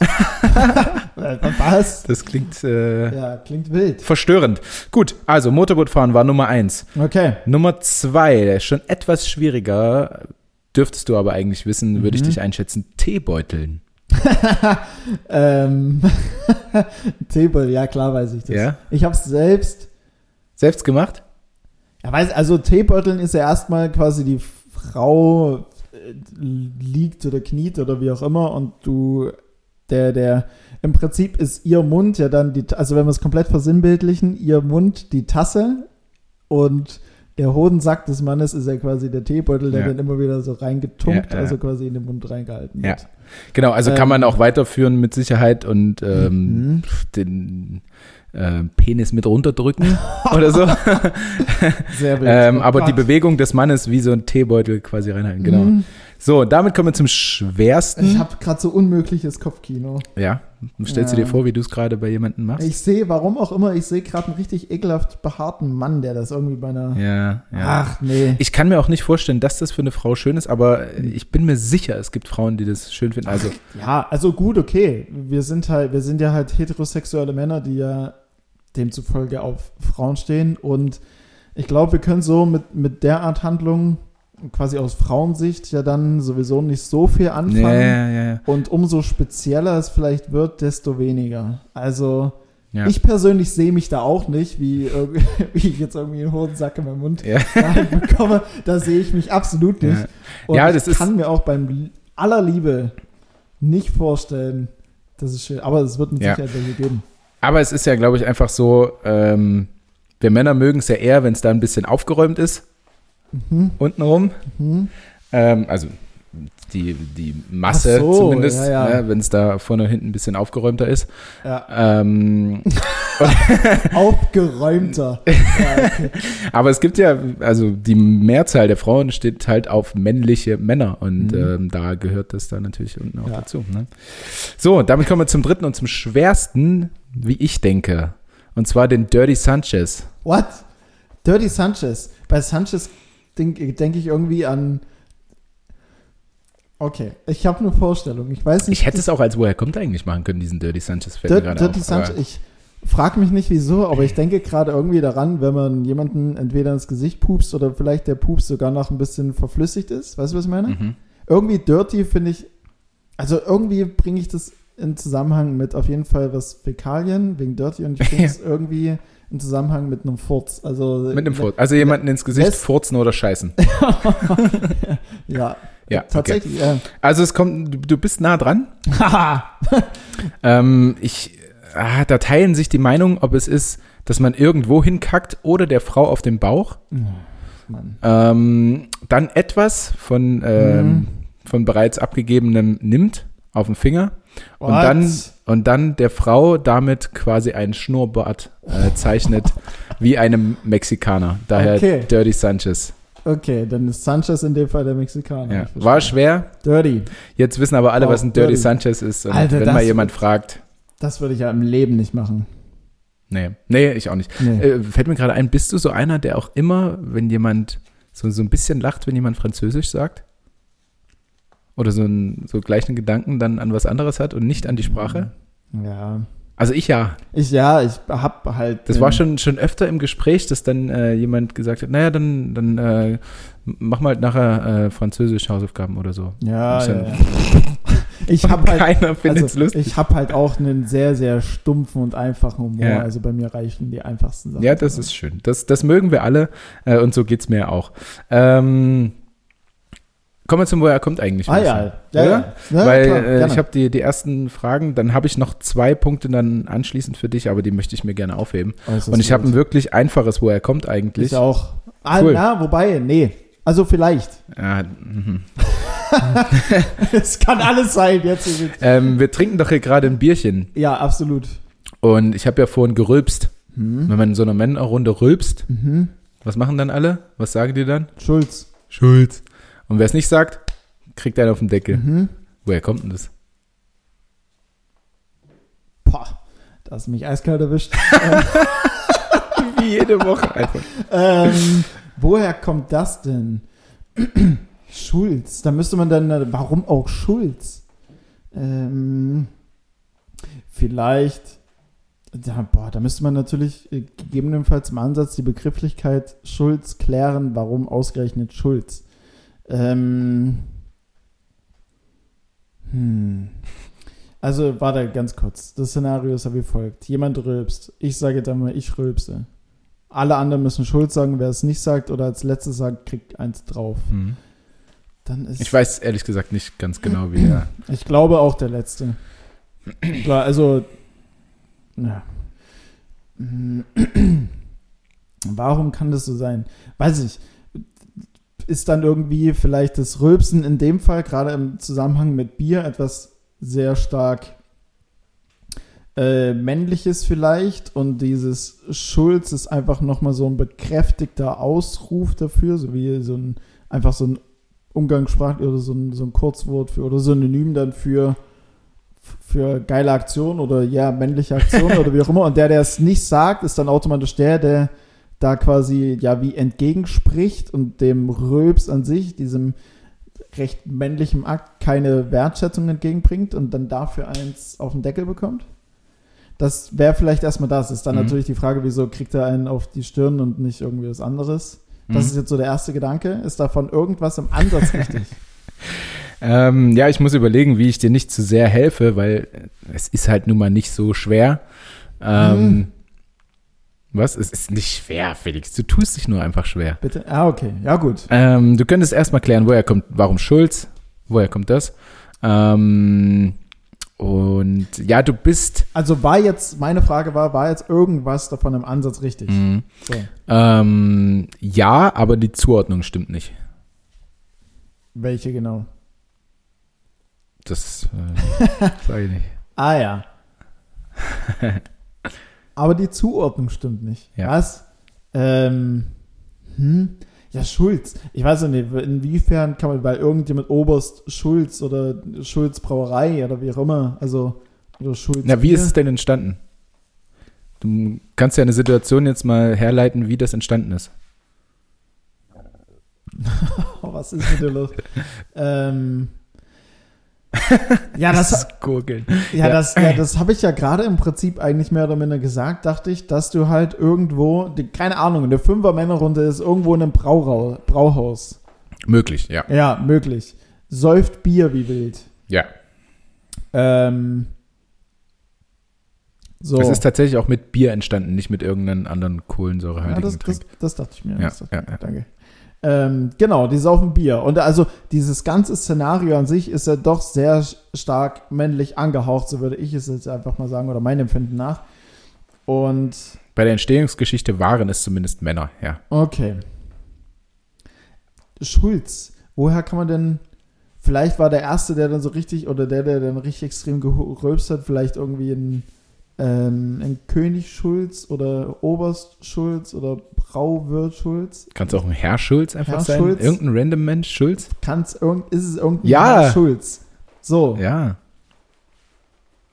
Was? Das klingt äh, Ja, klingt wild. verstörend. Gut, also Motorbootfahren war Nummer eins. Okay. Nummer zwei, schon etwas schwieriger, dürftest du aber eigentlich wissen, würde ich Mhm. dich einschätzen, Teebeuteln. ähm, Teebeutel, ja klar weiß ich das. Ja? Ich habe es selbst. Selbst gemacht? Ja, weiß, also Teebeuteln ist ja erstmal quasi die Frau äh, liegt oder kniet oder wie auch immer und du, der, der, im Prinzip ist ihr Mund ja dann die, also wenn wir es komplett versinnbildlichen, ihr Mund die Tasse und der Hodensack des Mannes ist ja quasi der Teebeutel, der Ja. dann immer wieder so reingetunkt, Ja, ja. also quasi in den Mund reingehalten Ja. wird. Genau, also kann Ähm, man auch weiterführen mit Sicherheit und ähm, Mhm. den äh, Penis mit runterdrücken oder so. Sehr wild. ähm, aber die Gott. Bewegung des Mannes wie so ein Teebeutel quasi reinhalten, genau. Mhm. So, damit kommen wir zum schwersten. Ich habe gerade so unmögliches Kopfkino. ja, stellst du Ja. dir vor, wie du es gerade bei jemandem machst? Ich sehe, warum auch immer, ich sehe gerade einen richtig ekelhaft behaarten Mann, der das irgendwie bei einer. ja, ja. Ach nee. Ich kann mir auch nicht vorstellen, dass das für eine Frau schön ist, aber ich bin mir sicher, es gibt Frauen, die das schön finden. Also, Ja, also gut, okay. Wir sind halt, wir sind ja halt heterosexuelle Männer, die ja demzufolge auf Frauen stehen. Und ich glaube, wir können so mit, mit der Art Handlung quasi aus Frauensicht ja dann sowieso nicht so viel anfangen. ja, ja, ja. Und umso spezieller es vielleicht wird, desto weniger. Also ich persönlich sehe mich da auch nicht, wie, wie ich jetzt irgendwie einen Hodensack in meinem Mund bekomme. Da sehe ich mich absolut nicht. Ja. Und Ja, das ich ist- kann mir auch beim aller Liebe nicht vorstellen, dass es schön Aber es wird mit Ja. Sicherheit welche geben. Aber es ist ja, glaube ich, einfach so, ähm, wir Männer mögen es ja eher, wenn es da ein bisschen aufgeräumt ist, Mhm. untenrum. Mhm. Ähm, also die, die Masse so, zumindest, ja, ja. Ne, wenn es da vorne und hinten ein bisschen aufgeräumter ist. Ja. Ähm, Aufgeräumter. okay. aber es gibt ja, also die Mehrzahl der Frauen steht halt auf männliche Männer und Mhm. ähm, da gehört das dann natürlich unten auch dazu. Ne? So, damit kommen wir zum dritten und zum schwersten, wie ich denke. Und zwar den Dirty Sanchez. What? Dirty Sanchez. Bei Sanchez denke denk ich irgendwie an. Okay, ich habe eine Vorstellung. Ich weiß nicht. Ich hätte es auch als woher kommt eigentlich machen können, diesen Dirty Sanchez. Mir Dirty, gerade Dirty auf, Sanchez. Ich frage mich nicht wieso, aber ich denke gerade irgendwie daran, wenn man jemanden entweder ins Gesicht pupst oder vielleicht der Pups sogar noch ein bisschen verflüssigt ist. Weißt du, was ich meine? Mhm. Irgendwie Dirty finde ich. Also irgendwie bringe ich das in Zusammenhang mit auf jeden Fall was Fäkalien wegen Dirty und ich bringe es irgendwie in Zusammenhang mit einem Furz. Also Mit einem Furz. Also jemanden ins Gesicht Lässt- furzen oder scheißen. Ja, Ja, okay. tatsächlich. Ja. Also es kommt, du, du bist nah dran. Haha. Ähm, ich, ah, da teilen sich die Meinungen, ob es ist, dass man irgendwo hinkackt oder der Frau auf den Bauch. Mann. Ähm, dann etwas von, ähm, Mhm. von bereits abgegebenem nimmt auf den Finger und What? dann, und dann der Frau damit quasi einen Schnurrbart äh, zeichnet, wie einem Mexikaner. Daher Okay. Dirty Sanchez. Okay, dann ist Sanchez in dem Fall der Mexikaner. Ja. War schwer. Dirty. Jetzt wissen aber alle, Oh, was ein Dirty Dirty. Sanchez ist. Und Alter, wenn mal jemand fragt, Das würde ich ja im Leben nicht machen. nee, nee, ich auch nicht. Nee. Äh, fällt mir gerade ein, bist du so einer, der auch immer, wenn jemand so, so ein bisschen lacht, wenn jemand Französisch sagt? Oder so, ein, so gleichen Gedanken dann an was anderes hat und nicht an die Sprache? Ja. Also ich ja. Ich, ja, ich hab halt. Das war schon, schon öfter im Gespräch, dass dann äh, jemand gesagt hat, naja, dann, dann äh, mach mal halt nachher äh, Französisch Hausaufgaben oder so. Ja, Ich ja, ja. Ich habe halt. Also, lustig. ich habe halt auch einen sehr, sehr stumpfen und einfachen Humor. Ja. Also bei mir reichen die einfachsten Sachen. Ja, das ist schön. Das, das mögen wir alle äh, und so geht es mir auch. Ähm, kommen wir zum, woher kommt eigentlich? Ah ja, ja, ja. ja Weil klar, äh, ich habe die, die ersten Fragen, dann habe ich noch zwei Punkte dann anschließend für dich, aber die möchte ich mir gerne aufheben. Äußerst Und ich habe ein wirklich einfaches, woher kommt eigentlich. Ich auch. Ah, Cool. na, wobei, nee. Also vielleicht. Ja, mhm. Es kann alles sein jetzt. ähm, wir trinken doch hier gerade ein Bierchen Ja, absolut. und ich habe ja vorhin gerülpst. Hm. Wenn man in so einer Männerrunde rülpst, Mhm. was machen dann alle? Was sagen die dann? Schulz. Schulz. Und wer es nicht sagt, kriegt einen auf den Deckel. Mhm. Woher kommt denn das? Boah, da hast du mich eiskalt erwischt. Wie jede Woche einfach. ähm, woher kommt das denn? Schulz. Da müsste man dann, warum auch Schulz? Ähm, vielleicht, da, boah, da müsste man natürlich äh, gegebenenfalls im Ansatz die Begrifflichkeit Schulz klären, warum ausgerechnet Schulz. Ähm, hm. Also, warte ganz kurz. Das Szenario ist ja wie folgt. Jemand rülpst. Ich sage dann mal, ich rülpse. Alle anderen müssen Schuld sagen. Wer es nicht sagt oder als letztes sagt, kriegt eins drauf. Hm. Dann ist Ich weiß ehrlich gesagt nicht ganz genau, wie er. Ich glaube auch der letzte. Klar, also. Ja. Warum kann das so sein? Weiß ich. Ist dann irgendwie vielleicht das Rülpsen in dem Fall, gerade im Zusammenhang mit Bier, etwas sehr stark äh, männliches vielleicht und dieses Schulz ist einfach nochmal so ein bekräftigter Ausruf dafür, so wie so ein, einfach so ein Umgangssprachlich oder so ein, so ein Kurzwort für oder Synonym dann für für geile Aktion oder ja, männliche Aktion oder wie auch immer. Und der, der es nicht sagt, ist dann automatisch der, der da quasi ja wie entgegenspricht und dem Röps an sich, diesem recht männlichen Akt, keine Wertschätzung entgegenbringt und dann dafür eins auf den Deckel bekommt. Das wäre vielleicht erstmal das. Ist dann Mhm. natürlich die Frage, wieso kriegt er einen auf die Stirn und nicht irgendwie was anderes? Das Mhm. ist jetzt so der erste Gedanke. Ist davon irgendwas im Ansatz richtig? Ähm, ja, ich muss überlegen, wie ich dir nicht zu sehr helfe, weil es ist halt nun mal nicht so schwer. Ähm, Mhm. Was? Es ist nicht schwer, Felix. Du tust dich nur einfach schwer. Bitte? Ah, okay. Ja, gut. Ähm, du könntest erstmal klären, woher kommt, warum Schulz? Woher kommt das? Ähm, und ja, du bist. Also war jetzt, meine Frage war, war jetzt irgendwas davon im Ansatz richtig? Mh, So. ähm, ja, aber die Zuordnung stimmt nicht. Welche genau? Das äh, sage ich nicht. Ah ja. Aber die Zuordnung stimmt nicht. Ja. Was? Ähm, hm? Ja, Schulz. Ich weiß ja nicht, inwiefern kann man bei irgendjemand Oberst Schulz oder Schulz Brauerei oder wie auch immer, also oder Schulz. Na, wie ist es denn entstanden? Du kannst ja eine Situation jetzt mal herleiten, wie das entstanden ist. Was ist mit dir los? ähm, ja, das, ist Gurgeln. Ja, Ja. das, ja, das habe ich ja gerade im Prinzip eigentlich mehr oder minder gesagt, dachte ich, dass du halt irgendwo, die, keine Ahnung, eine Fünfer-Männerrunde ist irgendwo in einem Braurau, Brauhaus. Möglich, ja. Ja, möglich. Säuft Bier wie wild. Ja. Ähm, so. Es ist tatsächlich auch mit Bier entstanden, nicht mit irgendeinem anderen ja, kohlensäurehaltigen das, das, Getränk. das dachte ich mir. Ja, das ja, mir. ja. Danke. Ähm, genau, die saufen Bier. Und also dieses ganze Szenario an sich ist ja doch sehr stark männlich angehaucht, so würde ich es jetzt einfach mal sagen, oder mein Empfinden nach. Und Bei der Entstehungsgeschichte waren es zumindest Männer, ja. Okay. Schulz, woher kann man denn, vielleicht war der Erste, der dann so richtig, oder der, der dann richtig extrem gerülpst hat, vielleicht irgendwie ein, ähm, ein König Schulz oder Oberst Schulz oder Brauwirt Schulz? Kann es auch ein Herr Schulz einfach Herr sein? Schulz? Irgendein random Mensch Schulz? Kann's irgend, ist es irgendein Ja. Herr Schulz? So. Ja.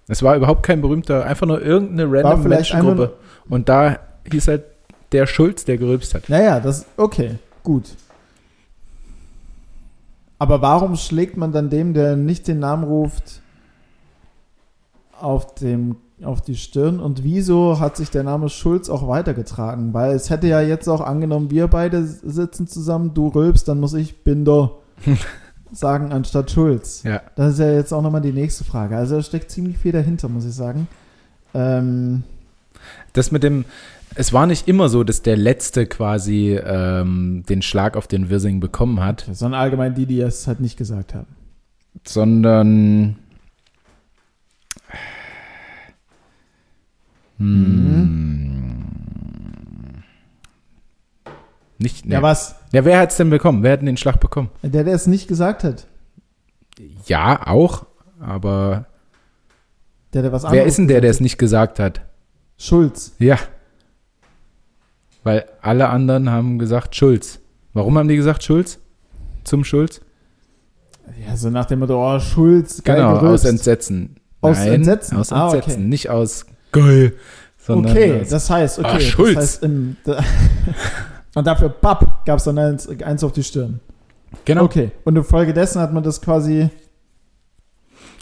Es war überhaupt kein berühmter, einfach nur irgendeine random Menschengruppe. Und da hieß halt der Schulz, der gerülpst hat. Naja, das, okay, gut. Aber warum schlägt man dann dem, der nicht den Namen ruft, auf, dem, auf die Stirn? Und wieso hat sich der Name Schulz auch weitergetragen? Weil es hätte ja jetzt auch angenommen, wir beide sitzen zusammen, du rülpst, dann muss ich Binder sagen anstatt Schulz. Ja. Das ist ja jetzt auch nochmal die nächste Frage. Also da steckt ziemlich viel dahinter, muss ich sagen. Ähm, Das mit dem, es war nicht immer so, dass der Letzte quasi ähm, den Schlag auf den Wirsing bekommen hat, sondern allgemein die, die es halt nicht gesagt haben. sondern hm, nicht, Ja, ja, was? ja, wer hat es denn bekommen? Wer hat denn den Schlag bekommen? Der, der es nicht gesagt hat. Ja, auch, aber Der, der was wer ist denn der, der es nicht gesagt hat? Schulz. Ja. Weil alle anderen haben gesagt Schulz. Warum haben die gesagt Schulz? Zum Schulz? Ja, so nach dem Motto, oh, Schulz, geil genau, gerülpst. aus Entsetzen. Aus Nein, Entsetzen? Aus Ah, Entsetzen, okay. nicht aus geil. Sondern Okay, das heißt, okay. Ah, Schulz. Das heißt, im, da, und dafür, papp, gab es dann eins, eins auf die Stirn. genau. Okay, und infolgedessen hat man das quasi,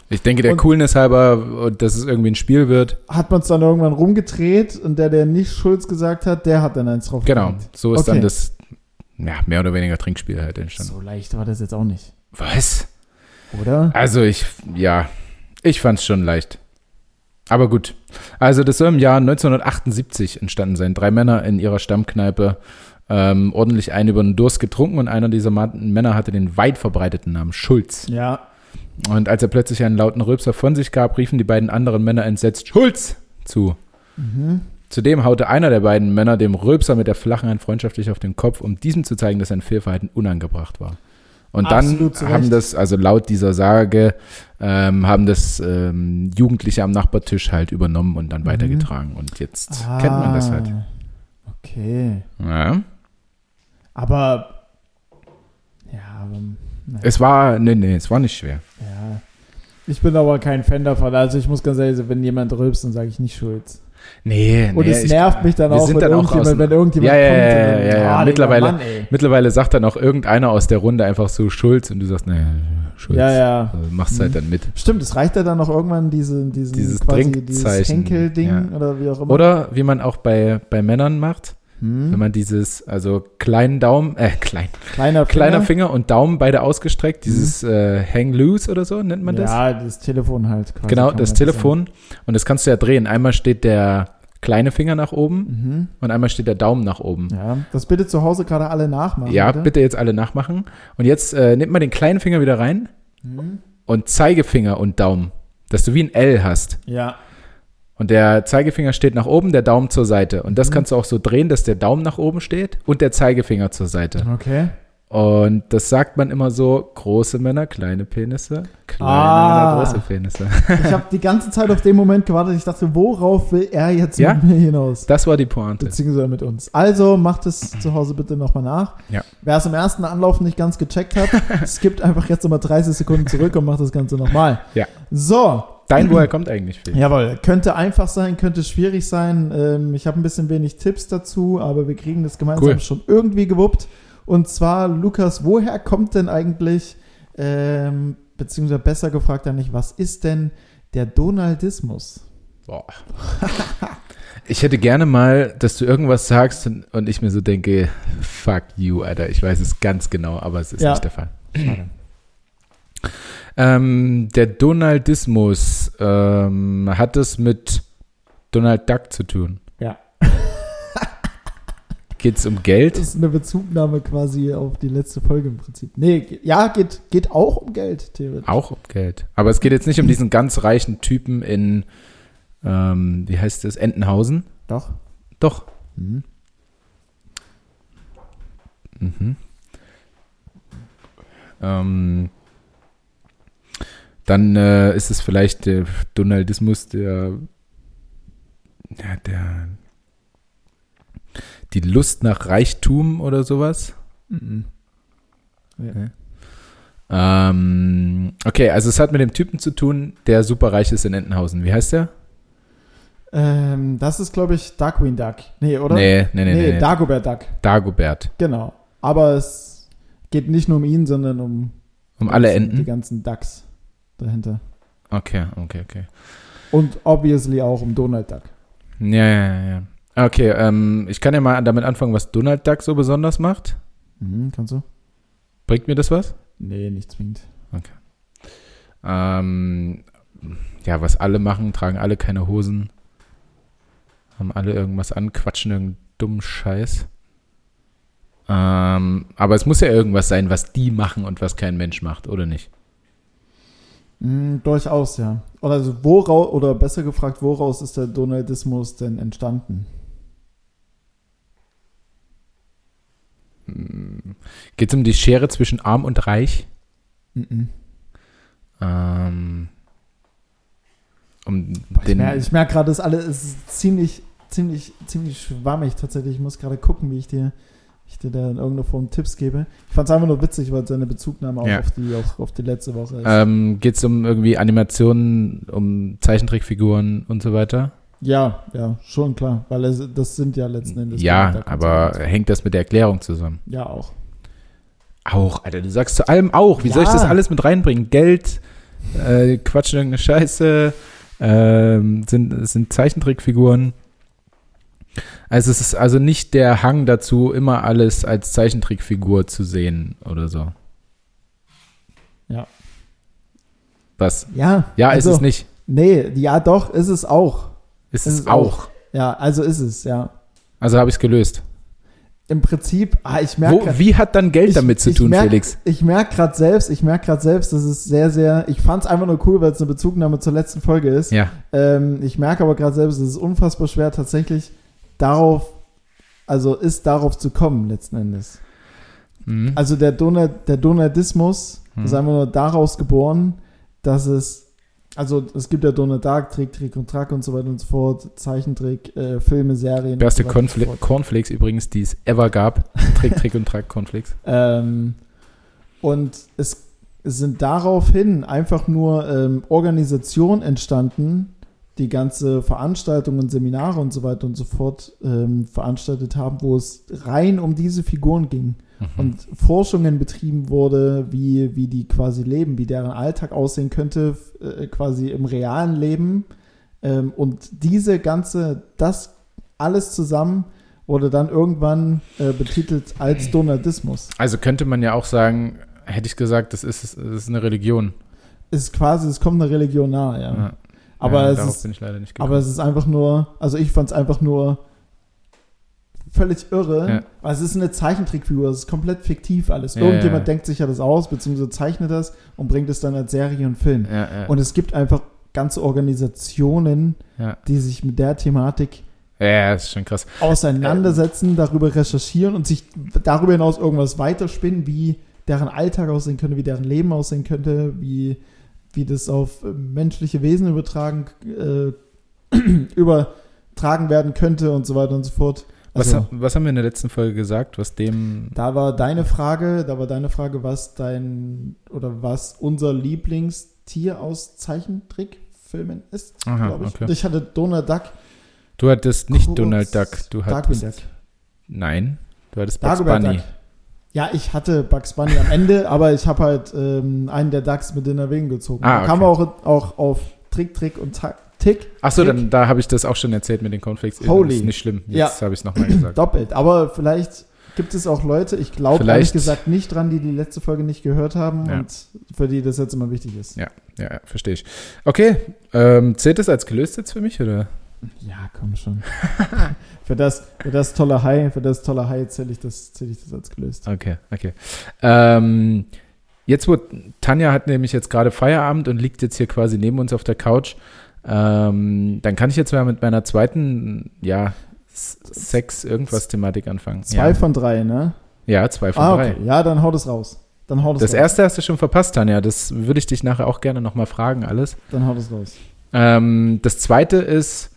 Ich denke, der Und- Coolness halber, dass es irgendwie ein Spiel wird. hat man es dann irgendwann rumgedreht und der, der nicht Schulz gesagt hat, der hat dann eins drauf Genau, gelegt. so ist Okay. dann das ja, mehr oder weniger Trinkspiel halt entstanden. So leicht war das jetzt auch nicht, Was? oder? Also ich, ja, ich fand es schon leicht. Aber gut. Also das soll im Jahr 1978 entstanden sein. Drei Männer in ihrer Stammkneipe ähm, ordentlich einen über den Durst getrunken und einer dieser Männer hatte den weit verbreiteten Namen Schulz. Ja, Und als er plötzlich einen lauten Rülpser von sich gab, riefen die beiden anderen Männer entsetzt Schulz zu. mhm. Zudem haute einer der beiden Männer dem Röpser mit der flachen Hand freundschaftlich auf den Kopf, um diesem zu zeigen, dass sein Fehlverhalten unangebracht war. Und Absolut dann haben das, also laut dieser Sage, ähm, haben das ähm, Jugendliche am Nachbartisch halt übernommen und dann weitergetragen. Und jetzt kennt man das halt. Ah, Okay. Ja. Aber. Ja, aber. na, Es war, nee, nee, es war nicht schwer. Ja. Ich bin aber kein Fan davon. Also ich muss ganz ehrlich sagen, wenn jemand rülpst, dann sage ich nicht schuld. Nee, Und nee, es ich- nervt mich dann auch, sind wenn dann auch irgendjemand, wenn irgendjemand Ja, ja, kommt. ja, und ja, ja, Digga, Mittlerweile- Mann. Mittlerweile sagt dann auch irgendeiner aus der Runde einfach so Schulz und du sagst, nee, Schulz. Ja, ja. Also machst halt Mhm. dann mit. Stimmt, es reicht ja dann noch irgendwann diese, diesen Dieses quasi dieses Henkel-Ding ja. oder wie auch immer. Oder wie man auch bei, bei Männern macht, Hm? wenn man dieses, also kleinen Daumen, äh, klein, Kleiner Finger. kleiner Finger und Daumen beide ausgestreckt, dieses äh, Hang Loose oder so nennt man das. Ja, das Telefon halt quasi. genau, das Telefon. Und das kannst du ja drehen. Einmal steht der kleine Finger nach oben sagen. und einmal steht der Daumen nach oben. Mhm. Ja, das bitte zu Hause gerade alle nachmachen. Ja, bitte jetzt alle nachmachen. Und jetzt äh, nimmt man den kleinen Finger wieder rein Mhm. und Zeigefinger und Daumen, dass du wie ein L hast. Ja, Und der Zeigefinger steht nach oben, der Daumen zur Seite. Und das Mhm. kannst du auch so drehen, dass der Daumen nach oben steht und der Zeigefinger zur Seite. okay. Und das sagt man immer so: große Männer, kleine Penisse, kleine Ah. Männer, große Penisse. Ich habe die ganze Zeit auf den Moment gewartet. Ich dachte, worauf will er jetzt Ja? mit mir hinaus? Das war die Pointe. Beziehungsweise mit uns. Also macht es zu Hause bitte nochmal nach. Ja. Wer es im ersten Anlauf nicht ganz gecheckt hat, skippt einfach jetzt nochmal 30 Sekunden zurück und macht das Ganze nochmal. Ja. So, Dein Woher kommt eigentlich viel. jawohl. Könnte einfach sein, könnte schwierig sein. Ähm, ich habe ein bisschen wenig Tipps dazu, aber wir kriegen das gemeinsam Cool. schon irgendwie gewuppt. Und zwar, Lukas, woher kommt denn eigentlich, ähm, beziehungsweise besser gefragt eigentlich, was ist denn der Donaldismus? Boah. Ich hätte gerne mal, dass du irgendwas sagst und, und ich mir so denke, fuck you, Alter. Ich weiß es ganz genau, aber es ist Ja. nicht der Fall. Ähm, der Donaldismus ähm, hat es mit Donald Duck zu tun. Ja. Geht es um Geld? Das ist eine Bezugnahme quasi auf die letzte Folge im Prinzip. Nee, ja, geht, geht auch um Geld, theoretisch. Auch um Geld. Aber es geht jetzt nicht um diesen ganz reichen Typen in, ähm, wie heißt es, Entenhausen? Doch. Doch. Mhm. Mhm. Ähm, dann äh, ist es vielleicht der Donaldismus, der, ja, der, die Lust nach Reichtum oder sowas. Mhm. Ja. Ähm, okay, also es hat mit dem Typen zu tun, der super reich ist in Entenhausen. Wie heißt der? Ähm, das ist, glaube ich, Darkwing Duck. Nee, oder? Nee, nee, nee, nee, nee. Dagobert Duck. Dagobert. Genau. Aber es geht nicht nur um ihn, sondern um Um alle die Enten? ganzen Ducks dahinter. Okay, okay, okay. Und obviously auch um Donald Duck. Ja, ja, ja, ja. Okay, ähm, ich kann ja mal damit anfangen, was Donald Duck so besonders macht. Mhm, kannst du? Bringt mir das was? Nee, nicht zwingend. Ähm, ja, was alle machen, tragen alle keine Hosen, haben alle irgendwas an, quatschen irgendeinen dummen Scheiß. Ähm, aber es muss ja irgendwas sein, was die machen und was kein Mensch macht, oder nicht? Mhm, durchaus, ja. Oder, also woraus, oder besser gefragt, woraus ist der Donaldismus denn entstanden? Geht es um die Schere zwischen arm und reich? Mhm. Ähm, um Boah, ich merke merk gerade, das alles ist ziemlich, ziemlich, ziemlich schwammig tatsächlich. Ich muss gerade gucken, wie ich dir, ich dir da in irgendeiner Form Tipps gebe. Ich fand es einfach nur witzig, weil seine Bezugnahme auch, Ja. auf, die, auch auf die letzte Woche ist. ähm, geht es um irgendwie Animationen, um Zeichentrickfiguren und so weiter? ja, ja, schon klar, weil es, das sind ja letzten Endes. ja, aber hängt das mit der Erklärung zusammen? Ja, auch. Auch, Alter, du sagst zu allem auch. Wie soll ich Ja. das alles mit reinbringen? Geld, äh, quatschen irgendeine Scheiße, ähm, sind, sind Zeichentrickfiguren. Also es ist also nicht der Hang dazu, immer alles als Zeichentrickfigur zu sehen oder so. Ja. Was? Ja, Ja, also, ist es nicht. Nee, ja, doch, ist es auch. Ist ist es es auch. Ja, also ist es, ja. Also habe ich es gelöst. Im Prinzip, ah, ich Wo, merke. wie hat dann Geld ich- damit zu tun, merk, Felix? Ich merke gerade selbst, ich merke gerade selbst, dass es sehr, sehr, ich fand es einfach nur cool, weil es eine Bezugnahme zur letzten Folge ist. Ja. Ähm, ich merke aber gerade selbst, es ist unfassbar schwer, tatsächlich darauf, also ist darauf zu kommen letzten Endes. Mhm. Also der, Donald, der Donaldismus Mhm. ist einfach nur daraus geboren, dass es, also es gibt ja Donald Dark, Trick, Trick und Track und so weiter und so fort, Zeichentrick, äh, Filme, Serien. Beste so. Cornflakes übrigens, die es ever gab. Trick, Trick und Track Cornflakes. Ähm, und es, es sind daraufhin einfach nur ähm, Organisationen entstanden, die ganze Veranstaltungen, Seminare und so weiter und so fort ähm, veranstaltet haben, wo es rein um diese Figuren ging Mhm. und Forschungen betrieben wurde, wie, wie die quasi leben, wie deren Alltag aussehen könnte, äh, quasi im realen Leben. Ähm, und diese ganze, das alles zusammen wurde dann irgendwann äh, betitelt als Donaldismus. Also könnte man ja auch sagen, hätte ich gesagt, das ist, das ist eine Religion. Es ist quasi, es kommt eine Religion nahe, ja. Ja. Aber, ja, es ist, aber es ist einfach nur, also ich fand es einfach nur völlig irre, Ja. weil es ist eine Zeichentrickfigur, es ist komplett fiktiv alles. Ja, Irgendjemand denkt sich ja das aus, beziehungsweise zeichnet das und bringt es dann als Serie und Film. Und es gibt einfach ganze Organisationen, die sich mit der Thematik ja, ist schon krass. auseinandersetzen, darüber recherchieren und sich darüber hinaus irgendwas weiterspinnen, wie deren Alltag aussehen könnte, wie deren Leben aussehen könnte, wie, wie das auf menschliche Wesen übertragen, äh, übertragen werden könnte und so weiter und so fort. Was, Also, ha- was haben wir in der letzten Folge gesagt, was dem. da war deine Frage, da war deine Frage, was dein oder was unser Lieblingstier aus Zeichentrickfilmen ist, Aha, glaube ich. okay. Ich hatte Donald Duck. Du hattest nicht Donald Duck, du Darkwing hattest. Duck. Nein, du hattest Bugs Dagobert Bunny. Duck. Ja, ich hatte Bugs Bunny am Ende, aber ich habe halt ähm, einen der Ducks mit in Erwägung gezogen. Ah, Da kam okay. auch, auch auf Trick, Trick und Ta Tick. Achso, dann da habe ich das auch schon erzählt mit den Cornflakes. Holy. Ist nicht schlimm. Ja. Jetzt habe ich es nochmal gesagt. doppelt. Aber vielleicht gibt es auch Leute, ich glaube ehrlich gesagt nicht dran, die die letzte Folge nicht gehört haben Ja. und für die das jetzt immer wichtig ist. Ja, ja, ja, verstehe ich. Okay, ähm, zählt das als gelöst jetzt für mich oder? Ja, komm schon. für, das, für das tolle Hai, für das tolle Hai zähle ich, das, zähl ich das als gelöst. Okay, okay. Ähm, jetzt wo Tanja hat nämlich jetzt gerade Feierabend und liegt jetzt hier quasi neben uns auf der Couch. Ähm, dann kann ich jetzt mal mit meiner zweiten, ja, Sex irgendwas Thematik anfangen. Zwei ja. von drei, ne? ja, zwei von Ah, drei. okay. Ja, dann hau das raus. Dann hau das, Das raus. erste hast du schon verpasst, Tanja. Das würde ich dich nachher auch gerne nochmal fragen, alles. Dann hau das raus. Ähm, das zweite ist,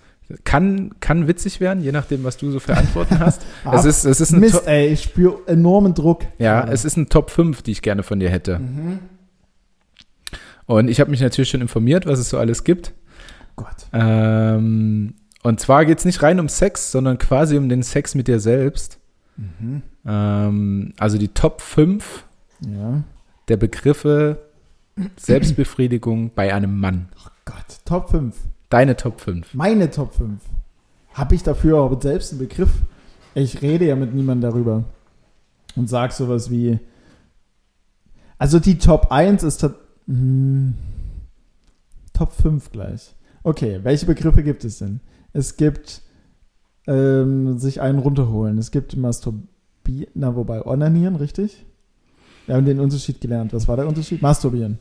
kann, kann witzig werden, je nachdem, was du so für Antworten hast. Ah, es ist, es ist ein Mist, ey, ich spüre enormen Druck. ja, gerade. es ist ein Top 5, die ich gerne von dir hätte. Mhm. Und ich habe mich natürlich schon informiert, was es so alles gibt. Gott. Ähm, und zwar geht es nicht rein um Sex, sondern quasi um den Sex mit dir selbst. Mhm. Ähm, also die Top 5 Ja. der Begriffe Selbstbefriedigung bei einem Mann. Gott, Top 5. Deine Top 5. Meine Top 5. Habe ich dafür aber selbst einen Begriff? Ich rede ja mit niemandem darüber. Und sag sowas wie. Also die Top 1 ist hm, Top 5 gleich. Okay, welche Begriffe gibt es denn? Es gibt ähm, sich einen runterholen. Es gibt Masturbieren. Na, wobei, onanieren, richtig? Wir haben den Unterschied gelernt. Was war der Unterschied? Masturbieren.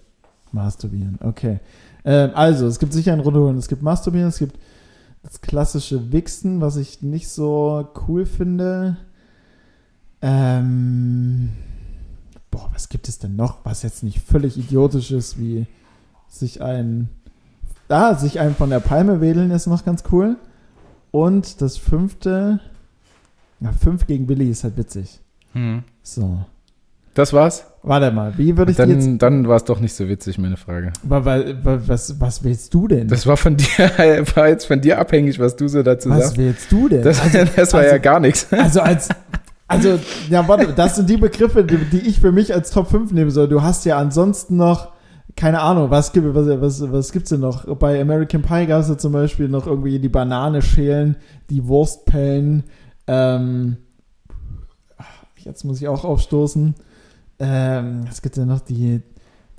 Masturbieren, okay. Ähm, also, es gibt sicher einen runterholen. Es gibt Masturbieren, es gibt das klassische Wichsen, was ich nicht so cool finde. Ähm, boah, was gibt es denn noch, was jetzt nicht völlig idiotisch ist, wie sich ein, ah, sich einen von der Palme wedeln ist noch ganz cool. Und das fünfte, na, fünf gegen Billy ist halt witzig. So. Das war's? Warte mal, wie würde ich die jetzt, Dann, dann war es doch nicht so witzig, meine Frage. wa- wa- was, was willst du denn? Das war von dir, war jetzt von dir abhängig, was du so dazu was sagst. willst du denn? Das, das war also- ja gar nichts. Also als also ja, warte, das sind die Begriffe, die, die ich für mich als Top 5 nehmen soll. Du hast ja ansonsten noch keine Ahnung, was gibt was, was, was gibt's denn noch? Bei American Pie gab es ja zum Beispiel noch irgendwie die Banane schälen, die Wurst pellen, ähm, jetzt muss ich auch aufstoßen. Ähm, es gibt ja noch die,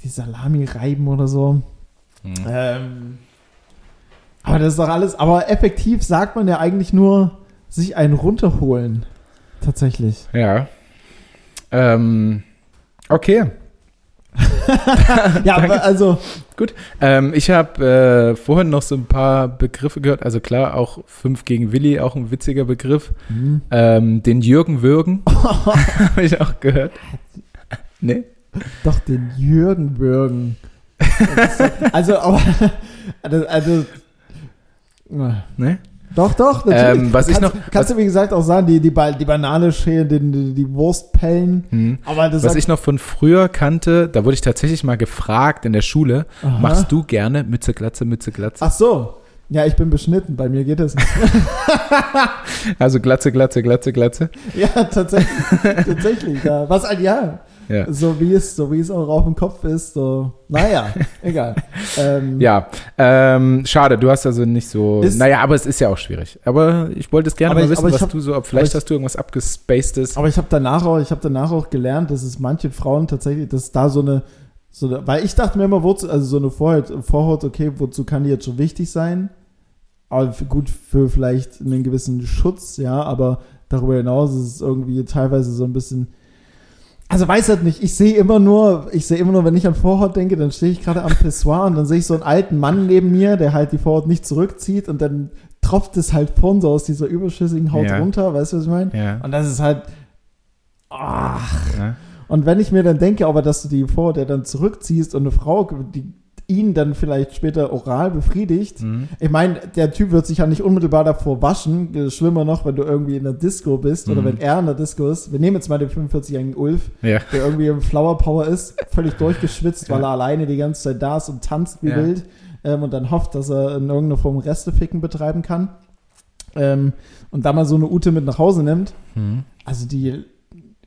die Salami reiben oder so. Ähm, aber das ist doch alles, aber effektiv sagt man ja eigentlich nur, sich einen runterholen. Tatsächlich. Ja. Ähm, okay. ja, aber also, Gut. Ähm, ich habe äh, vorhin noch so ein paar Begriffe gehört. Also klar, auch 5 gegen Willi, auch ein witziger Begriff. hm. Ähm, den Jürgen Würgen habe ich auch gehört. Nee? doch den Jürgen Bürgen. also, aber, also, also Nee? Doch, doch, natürlich. Ähm, was ich kannst, noch- kannst du, wie gesagt, auch sagen, die, die, Ba- die Banane schälen, die, die, die Wurst pellen. Hm. Aber das Was sagt- ich noch von früher kannte, da wurde ich tatsächlich mal gefragt in der Schule, Aha. machst du gerne Mütze, Glatze, Mütze, Glatze? Ach so. Ja, ich bin beschnitten, bei mir geht das nicht. Also Glatze, Glatze, Glatze, Glatze. ja, tatsächlich. tatsächlich, ja. Was ein Ja. Ja. So wie es, so wie es auch auf dem Kopf ist, so. Naja, egal. Ähm, Ja, ähm, schade, du hast also nicht so. Ist- naja, aber es ist ja auch schwierig. Aber ich wollte es gerne mal ich- wissen, was hab- du so, ob vielleicht ich- hast du irgendwas abgespacedes. Aber ich habe danach auch, ich habe danach auch gelernt, dass es manche Frauen tatsächlich, dass da so eine, so eine weil ich dachte mir immer, wozu, also so eine Vorhaut, Vorhaut, okay, wozu kann die jetzt schon wichtig sein? Aber für, gut für vielleicht einen gewissen Schutz, ja, aber darüber hinaus ist es irgendwie teilweise so ein bisschen. Also weiß halt nicht, ich sehe immer nur, ich sehe immer nur, wenn ich an Vorhaut denke, dann stehe ich gerade am Pissoir und dann sehe ich so einen alten Mann neben mir, der halt die Vorhaut nicht zurückzieht und dann tropft es halt vorn so aus dieser überschüssigen Haut Ja. runter, weißt du, was ich meine? Ja. Und das ist halt. Ach. ja. Und wenn ich mir dann denke, aber dass du die vor der dann zurückziehst und eine Frau, die ihn dann vielleicht später oral befriedigt. Mhm. Ich meine, der Typ wird sich ja nicht unmittelbar davor waschen. Schlimmer noch, wenn du irgendwie in der Disco bist oder Mhm. wenn er in der Disco ist. Wir nehmen jetzt mal den 45-jährigen Ulf, Ja. der irgendwie im Flower Power ist, völlig durchgeschwitzt, weil er alleine die ganze Zeit da ist und tanzt wie Ja. wild ähm, und dann hofft, dass er in irgendeiner Form Resteficken betreiben kann. Ähm, und da mal so eine Ute mit nach Hause nimmt, Mhm. also die,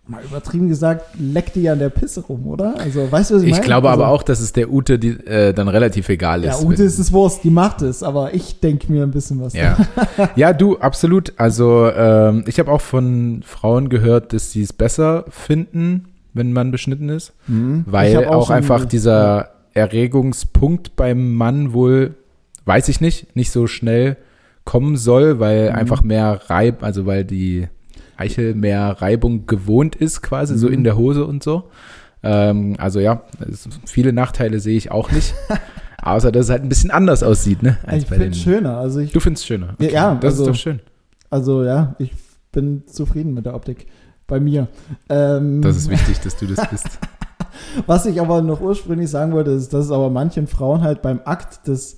mal übertrieben gesagt, leckt die ja an der Pisse rum, oder? Also, weißt du, was ich, Ich meine? glaube also, aber auch, dass es der Ute die, äh, dann relativ egal Ja, ist. Ute wenn- ist es Wurst, die macht es, aber ich denke mir ein bisschen was. Ja. ja, du, absolut. Also ähm, ich habe auch von Frauen gehört, dass sie es besser finden, wenn man beschnitten ist, Mhm. Ich weil auch, schon- einfach dieser Erregungspunkt beim Mann wohl, weiß ich nicht, nicht so schnell kommen soll, weil Mhm. einfach mehr Reib, also weil die Eichel mehr Reibung gewohnt ist, quasi so Mhm. in der Hose und so. Ähm, also ja, viele Nachteile sehe ich auch nicht. Außer dass es halt ein bisschen anders aussieht, ne? Ich bei finde es schöner. Also, ich, Du findest es schöner. Ja, ja, das also- ist doch schön. also ja, ich bin zufrieden mit der Optik. Bei mir. Ähm, Das ist wichtig, dass du das bist. Was ich aber noch ursprünglich sagen wollte, ist, dass es aber manchen Frauen halt beim Akt des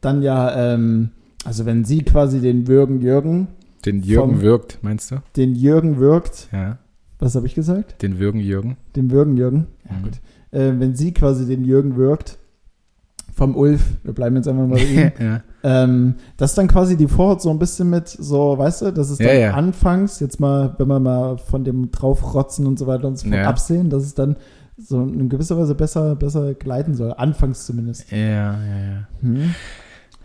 dann ja, ähm, also wenn sie quasi den Würgen Jürgen, Den Jürgen Vom- wirkt, meinst du? den Jürgen wirkt, Ja, was habe ich gesagt? den Würgen Jürgen. Den Würgen Jürgen. Ja, Mhm. gut. Äh, wenn sie quasi den Jürgen wirkt, vom Ulf, wir bleiben jetzt einfach mal bei ihm, ja. ähm, dass dann quasi die Vorhaut so ein bisschen mit so, weißt du, dass es dann Ja, ja. anfangs, jetzt mal, wenn wir mal von dem draufrotzen und so weiter und so fort absehen, dass es dann so in gewisser Weise besser, besser gleiten soll. Anfangs zumindest. Ja, ja, ja. Hm.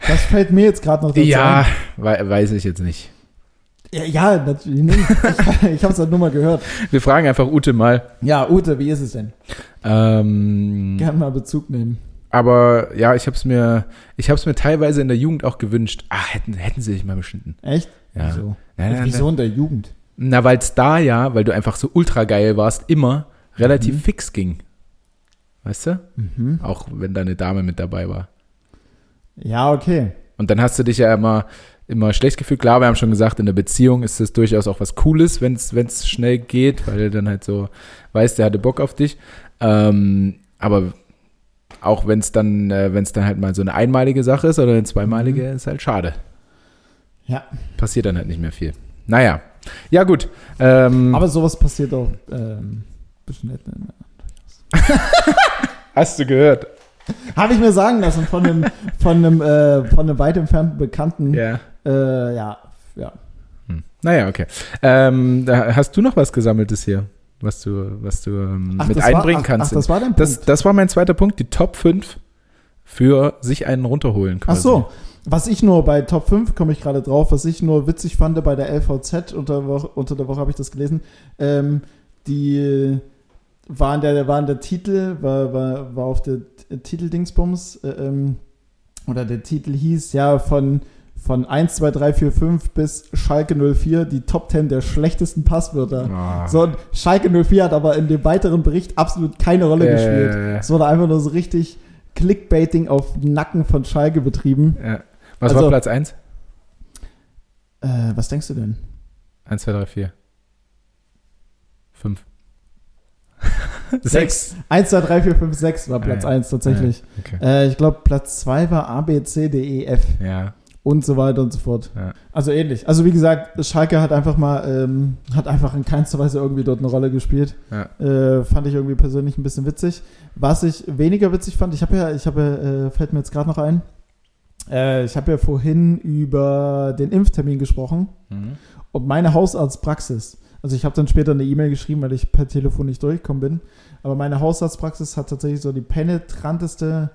Das fällt mir jetzt gerade noch dazu Ja, ein. wei- weiß ich jetzt nicht. Ja, ja, natürlich nicht. Ich, ich habe es halt nur mal gehört. Wir fragen einfach Ute mal. Ja, Ute, wie ist es denn? Ähm, Gern mal Bezug nehmen. aber ja, ich habe es mir, ich habe es mir teilweise in der Jugend auch gewünscht. Ah, hätten, hätten sie sich mal beschnitten. Echt? Ja. Wieso? Nein, nein, Wieso in der Jugend? Na, weil es da ja, weil du einfach so ultra geil warst, immer relativ Mhm. fix ging. Weißt du? Mhm. Auch wenn da eine Dame mit dabei war. Ja, okay. Und dann hast du dich ja immer, immer schlecht gefühlt. Klar, wir haben schon gesagt, in der Beziehung ist es durchaus auch was Cooles, wenn es schnell geht, weil du dann halt so weißt, der hatte Bock auf dich. Ähm, aber auch wenn es dann, äh, wenn es dann halt mal so eine einmalige Sache ist oder eine zweimalige, Mhm. ist halt schade. Ja. Passiert dann halt nicht mehr viel. Naja. Ja, gut. Ähm, Aber sowas passiert auch ähm, beschnitten. hast du gehört? Habe ich mir sagen lassen von einem, von einem, äh, von einem weit entfernten Bekannten. Ja. Äh, ja, ja. Hm. Naja, okay. Ähm, hast du noch was Gesammeltes hier, was du, was du ähm, mit das einbringen war, ach, kannst? Ach, das war dein Punkt. das war mein zweiter Punkt, die Top 5 für sich einen runterholen Ach quasi. so. Was ich nur bei Top 5 komme ich gerade drauf, was ich nur witzig fand bei der LVZ, unter, Woche, unter der Woche habe ich das gelesen, ähm, die waren der, waren der Titel, war, war, war auf der Titeldingsbums, äh, ähm, oder der Titel hieß ja von von 1, 2, 3, 4, 5 bis Schalke 04 die Top 10 der schlechtesten Passwörter. Oh. So, Schalke 04 hat aber in dem weiteren Bericht absolut keine Rolle Ja, gespielt. ja, ja. Es wurde einfach nur so richtig Clickbaiting auf Nacken von Schalke betrieben. Ja. Was Also- war Platz 1? Äh, was denkst du denn? 1, 2, 3, 4. 5. 1, 2, 3, 4, 5, 6 war Platz Ah, 1 tatsächlich. Okay. Äh, ich glaube, Platz 2 war A, B, C, D, E, F Ja. Und so weiter und so fort. Ja. Also ähnlich. Also wie gesagt, Schalke hat einfach mal, ähm, hat einfach in keinster Weise irgendwie dort eine Rolle gespielt. Ja. Äh, fand ich irgendwie persönlich ein bisschen witzig. Was ich weniger witzig fand, ich habe ja, ich habe, äh, fällt mir jetzt gerade noch ein, äh, ich habe ja vorhin über den Impftermin gesprochen Mhm. und meine Hausarztpraxis. Also ich habe dann später eine E-Mail geschrieben, weil ich per Telefon nicht durchgekommen bin. Aber meine Hausarztpraxis hat tatsächlich so die penetranteste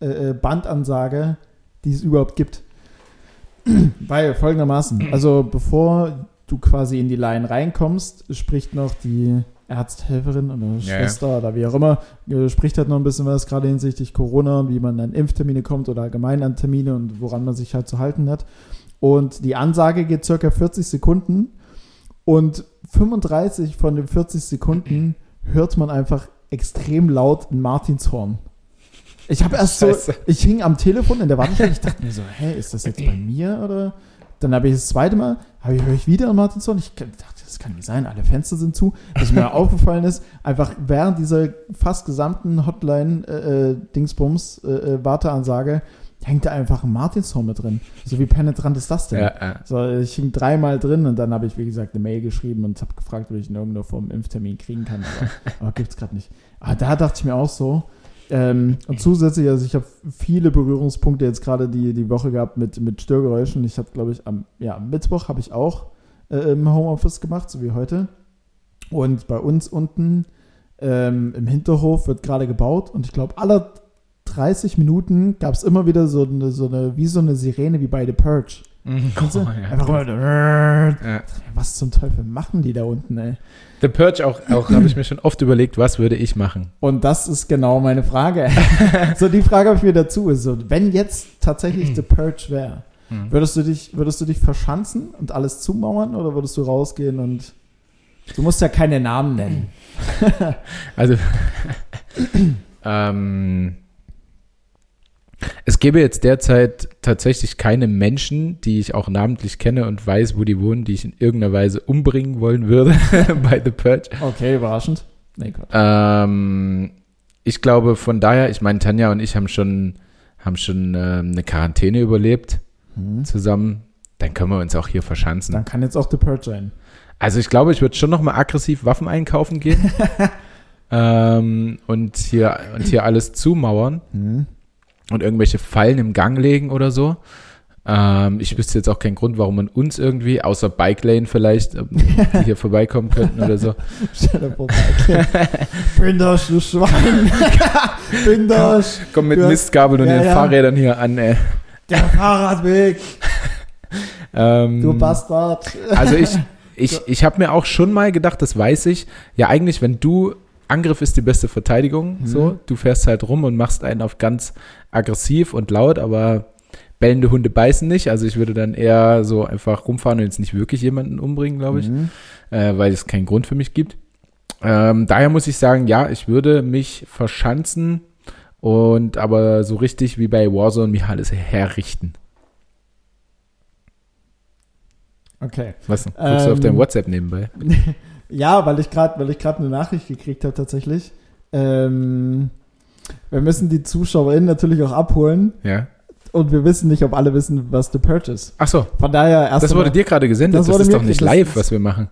äh, äh, Bandansage, die es überhaupt gibt. weil folgendermaßen, also bevor du quasi in die Line reinkommst, spricht noch die Arzthelferin oder Ja, ja. Schwester oder wie auch immer, äh, spricht halt noch ein bisschen was, gerade hinsichtlich Corona und wie man an Impftermine kommt oder allgemein an Termine und woran man sich halt zu halten hat. Und die Ansage geht circa 40 Sekunden und 35 von den 40 Sekunden hört man einfach extrem laut ein Martinshorn. Ich habe erst so, Scheiße. ich hing am Telefon in der Warteschlange, ich dachte mir so, hä, ist das jetzt bei mir oder? Dann habe ich das zweite Mal, habe ich, höre ich wieder ein Martinshorn. Ich dachte, das kann nicht sein, alle Fenster sind zu. Was mir aufgefallen ist, einfach während dieser fast gesamten Hotline-Dingsbums, äh, äh, Warteansage, hängt da einfach ein Martinshorn mit drin. So wie penetrant ist das denn? Ja, ja. So, ich hing dreimal drin und dann habe ich, wie gesagt, eine Mail geschrieben und habe gefragt, ob ich in irgendeiner Form einen Impftermin kriegen kann. Aber, aber gibt es gerade nicht. Aber da dachte ich mir auch so. Ähm, und zusätzlich, also ich habe viele Berührungspunkte jetzt gerade die, die Woche gehabt mit, mit Störgeräuschen. Ich habe, glaube ich, am, ja, am Mittwoch habe ich auch äh, im Homeoffice gemacht, so wie heute. Und bei uns unten ähm, im Hinterhof wird gerade gebaut und ich glaube, alle 30 Minuten gab es immer wieder so eine, so eine, wie so eine Sirene wie bei The Purge. Mhm. Oh, ja. Einfach immer, Ja. was zum Teufel machen die da unten, ey? The Purge auch, auch habe ich mir schon oft überlegt, was würde ich machen? Und das ist genau meine Frage. so, die Frage habe ich mir dazu. Ist so, wenn jetzt tatsächlich The Purge wäre, Mhm. würdest du dich, würdest du dich verschanzen und alles zumauern oder würdest du rausgehen und du musst ja keine Namen nennen. Also, ähm, es gäbe jetzt derzeit tatsächlich keine Menschen, die ich auch namentlich kenne und weiß, wo die wohnen, die ich in irgendeiner Weise umbringen wollen würde bei The Purge. Okay, überraschend. Nee. Ähm, ich glaube von daher, ich meine, Tanja und ich haben schon, haben schon ähm, eine Quarantäne überlebt Hm. zusammen. Dann können wir uns auch hier verschanzen. Dann kann jetzt auch The Purge sein. Also ich glaube, ich würde schon noch mal aggressiv Waffen einkaufen gehen ähm, und, hier, und hier alles zumauern Hm. Und irgendwelche Fallen im Gang legen oder so. Ähm, ich wüsste jetzt auch keinen Grund, warum man uns irgendwie, außer Bike Lane vielleicht, ähm, die hier vorbeikommen könnten oder so. Bindosch, du Schwein. Bindosch. Komm mit Ja. Mistgabeln und Ja, ihren ja. Fahrrädern hier an, ey. Der Fahrradweg. Ähm, Du Bastard. Also ich, ich, ich habe mir auch schon mal gedacht, das weiß ich, ja eigentlich, wenn du, Angriff ist die beste Verteidigung, Mhm. so, du fährst halt rum und machst einen auf ganz aggressiv und laut, aber bellende Hunde beißen nicht, also ich würde dann eher so einfach rumfahren und jetzt nicht wirklich jemanden umbringen, glaube ich, Mhm. äh, weil es keinen Grund für mich gibt. Ähm, daher muss ich sagen, ja, ich würde mich verschanzen und aber so richtig wie bei Warzone mich alles herrichten. Okay. Was? Guckst du auf Ähm, dein WhatsApp nebenbei? Ja, weil ich gerade, weil ich gerade eine Nachricht gekriegt habe tatsächlich. Ähm, wir müssen die ZuschauerInnen natürlich auch abholen Ja. und wir wissen nicht, ob alle wissen, was The Purge ist. Ach so, Von daher erst Das wurde dir gerade gesendet. Das Das, ist doch nicht live, was wir machen.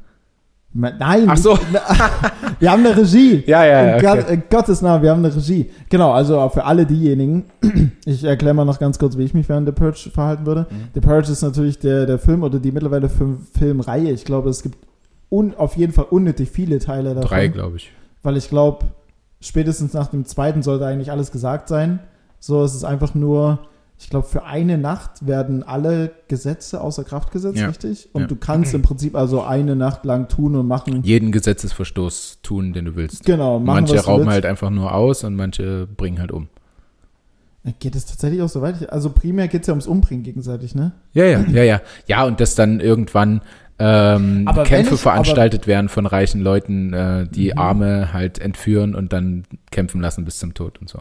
Nein. Ach so. Wir haben eine Regie. Ja, ja, ja. Okay. in Gottes Namen, wir haben eine Regie. Genau, also für alle diejenigen, ich erkläre mal noch ganz kurz, wie ich mich während The Purge verhalten würde. Mhm. The Purge ist natürlich der, der Film oder die mittlerweile Film, Filmreihe. Ich glaube, es gibt un, auf jeden Fall unnötig viele Teile davon. Drei, glaube ich. Weil ich glaube, spätestens nach dem zweiten sollte eigentlich alles gesagt sein. So, es ist einfach nur, ich glaube, für eine Nacht werden alle Gesetze außer Kraft gesetzt, Ja. richtig? Und Ja. du kannst im Prinzip also eine Nacht lang tun und machen. Jeden Gesetzesverstoß tun, den du willst. Genau, machen manche rauben halt einfach nur aus und manche bringen halt um. Geht es tatsächlich auch so weit? Also primär geht es ja ums Umbringen gegenseitig, ne? Ja, ja, ja, ja. Ja, und dass dann irgendwann ähm, Kämpfe ich- veranstaltet werden von reichen Leuten, äh, die Mhm. Arme halt entführen und dann kämpfen lassen bis zum Tod und so.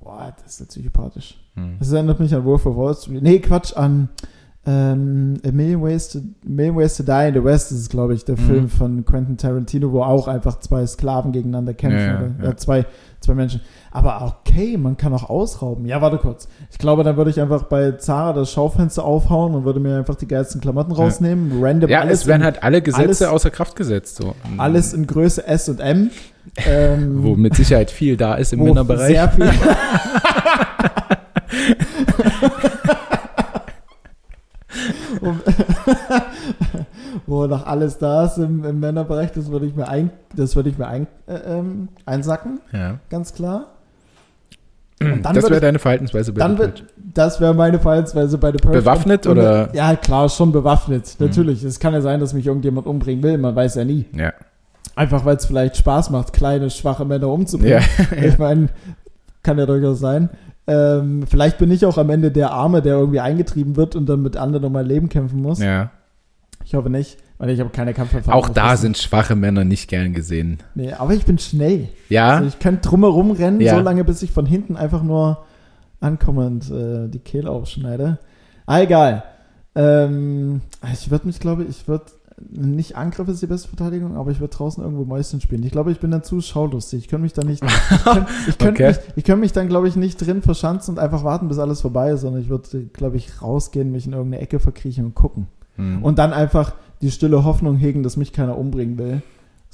Boah, das ist ja psychopathisch. Hm. Das erinnert mich an Wolf of Wall Street. Nee, Quatsch, an ähm, A Million, Ways to, Million Ways to Die in the West ist glaube ich, der Mhm. Film von Quentin Tarantino, wo auch einfach zwei Sklaven gegeneinander kämpfen. Ja, ja, oder, ja. zwei, zwei Menschen. Aber okay, man kann auch ausrauben. Ja, warte kurz. Ich glaube, dann würde ich einfach bei Zara das Schaufenster aufhauen und würde mir einfach die geilsten Klamotten rausnehmen. Random Ja, alles, es werden in, halt alle Gesetze alles- außer Kraft gesetzt. So. alles in Größe S und M. Ähm, Wo mit Sicherheit viel da ist im Männerbereich. Sehr viel. Wo noch alles da ist im, im Männerbereich, das würde ich mir, ein, das würde ich mir ein, äh, ähm, einsacken, Ja. ganz klar. Und dann das wäre deine Verhaltensweise bei Dann The wird, das wäre meine Verhaltensweise bei The Purge. Bewaffnet Und- oder- Mhm. Ja, klar, schon bewaffnet. Natürlich. Es kann ja sein, dass mich irgendjemand umbringen will, man weiß ja nie. Purge. Ja. Einfach weil es vielleicht Spaß macht, kleine, schwache Männer umzubringen. Ja. Ich meine, kann ja durchaus sein. Ähm, vielleicht bin ich auch am Ende der Arme, der irgendwie eingetrieben wird und dann mit anderen um mein Leben kämpfen muss. ja. Ich hoffe nicht, weil ich habe keine Kampferfahrung. Auch da sind schwache Männer nicht gern gesehen. Nee, aber ich bin schnell. Ja, Also ich kann drumherum rennen, Ja. so lange, bis ich von hinten einfach nur ankomme und äh, die Kehle aufschneide. Ah, egal. Ähm, ich würde mich, glaube ich, ich würde nicht Angriff ist die beste Verteidigung, aber ich würde draußen irgendwo Mäuschen spielen. Ich glaube, ich bin dann zu schaulustig. Ich könnte mich dann nicht, ich könnte ich könnt Okay. mich, ich könnt mich dann, glaube ich, nicht drin verschanzen und einfach warten, bis alles vorbei ist, sondern ich würde, glaube ich, rausgehen, mich in irgendeine Ecke verkriechen und gucken. Hm. Und dann einfach die stille Hoffnung hegen, dass mich keiner umbringen will,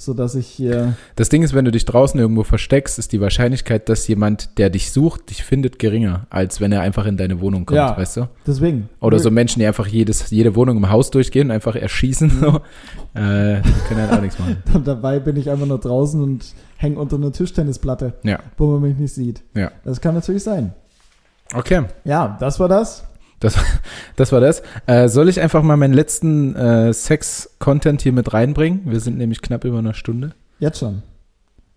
sodass ich hier Das Ding ist, wenn du dich draußen irgendwo versteckst, ist die Wahrscheinlichkeit, dass jemand, der dich sucht, dich findet, geringer, als wenn er einfach in deine Wohnung kommt, Ja. weißt du? deswegen. Oder so Menschen, die einfach jedes, jede Wohnung im Haus durchgehen und einfach erschießen. So. Äh, die können halt auch nichts machen. Und dabei bin ich einfach nur draußen und hänge unter einer Tischtennisplatte, Ja, wo man mich nicht sieht. ja. Das kann natürlich sein. Okay, Ja, das war das. das war das. Äh, soll ich einfach mal meinen letzten äh, Sex-Content hier mit reinbringen? Wir sind nämlich knapp über einer Stunde. Jetzt schon.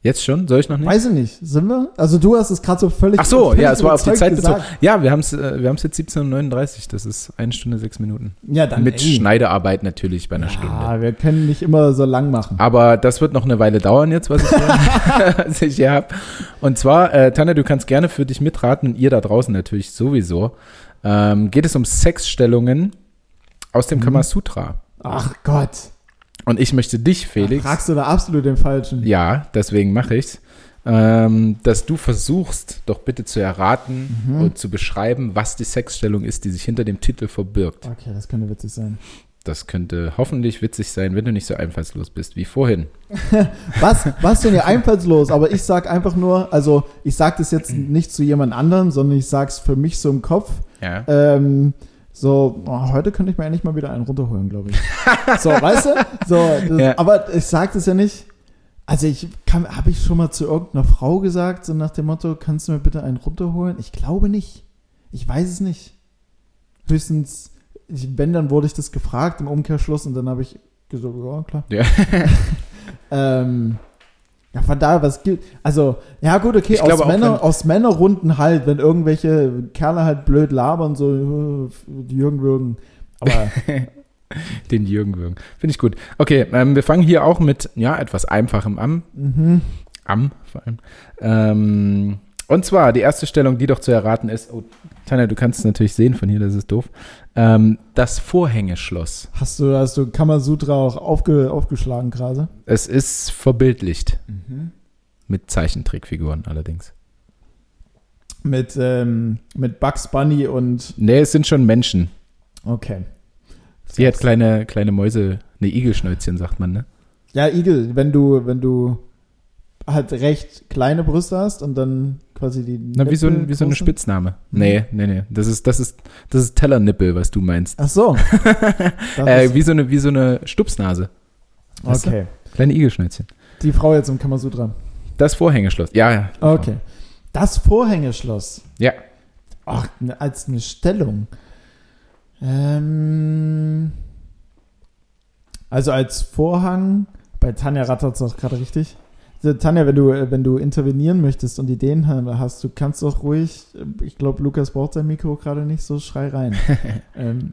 Jetzt schon? Soll ich noch nicht? Weiß ich nicht. Sind wir? Also du hast es gerade so völlig Ach so, ja, es war auf die Zeit bezogen. gesagt. Ja, wir haben es äh, wir haben's jetzt 17.39 Uhr. Das ist eine Stunde, sechs Minuten. Ja, dann Mit ey. Schneidearbeit natürlich bei einer Stunde. Ja, wir können nicht immer so lang machen. Aber das wird noch eine Weile dauern jetzt, was ich hier, was ich hier habe. Und zwar, äh, Tanja, du kannst gerne für dich mitraten und ihr da draußen natürlich sowieso. Ähm, geht es um Sexstellungen aus dem Mhm. Kamasutra. Ach Gott. Und ich möchte dich, Felix, Fragst du da absolut den Falschen. ja, deswegen mache ich's, ähm, dass du versuchst, doch bitte zu erraten Mhm. und zu beschreiben, was die Sexstellung ist, die sich hinter dem Titel verbirgt. Okay, das könnte witzig sein. Das könnte hoffentlich witzig sein, wenn du nicht so einfallslos bist wie vorhin. Was, was denn hier einfallslos? Aber ich sag einfach nur, also ich sag das jetzt nicht zu jemand anderem, sondern ich sag's für mich so im Kopf. Ja. Ähm, so, oh, heute könnte ich mir eigentlich mal wieder einen runterholen, glaube ich. So, weißt du? So, das, Ja. aber ich sag das ja nicht. Also ich kann, habe ich schon mal zu irgendeiner Frau gesagt, so nach dem Motto, kannst du mir bitte einen runterholen? Ich glaube nicht. Ich weiß es nicht. Höchstens, ich, wenn, dann wurde ich das gefragt im Umkehrschluss und dann habe ich gesagt, ja, klar. Ja. Ähm, ja, von daher, was gibt. Also, ja, gut, okay, Ich aus, auch, Männer, aus Männerrunden halt, wenn irgendwelche Kerle halt blöd labern, so, äh, die Jürgen würgen. Aber Den Jürgen würgen. Finde ich gut. Okay, ähm, wir fangen hier auch mit, ja, etwas Einfachem an. mhm. Am vor allem. Ähm, und zwar die erste Stellung, die doch zu erraten ist. Oh, Tanja, du kannst es natürlich sehen von hier, das ist doof. Ähm, das Vorhängeschloss. hast du, hast du Kamasutra auch aufge, aufgeschlagen gerade? Es ist verbildlicht. Mhm. Mit Zeichentrickfiguren allerdings. Mit, ähm, mit Bugs Bunny und. Nee, es sind schon Menschen. Okay. Sie hat kleine, kleine Mäuse, ne Igelschnäuzchen, sagt man, ne? Ja, Igel, wenn du, wenn du halt recht kleine Brüste hast und dann quasi die. Na, wie so, ein, wie so eine. Spitzname. Nee, nee, nee. Das ist, das ist, das ist Tellernippel, was du meinst. Ach so. Äh, wie, so eine, wie so eine Stupsnase. weißt du? okay. Kleine Igelschnäuzchen. Die Frau jetzt im Kamasutra. Das Vorhängeschloss. Ja, ja. Okay. Das Vorhängeschloss. Ja. Ach, ne- als eine Stellung. Ähm, also als Vorhang, bei Tanja rattert es auch gerade richtig. Tanja, wenn du, wenn du intervenieren möchtest und Ideen hast, du kannst doch ruhig, ich glaube, Lukas braucht sein Mikro gerade nicht, so schrei rein. ähm,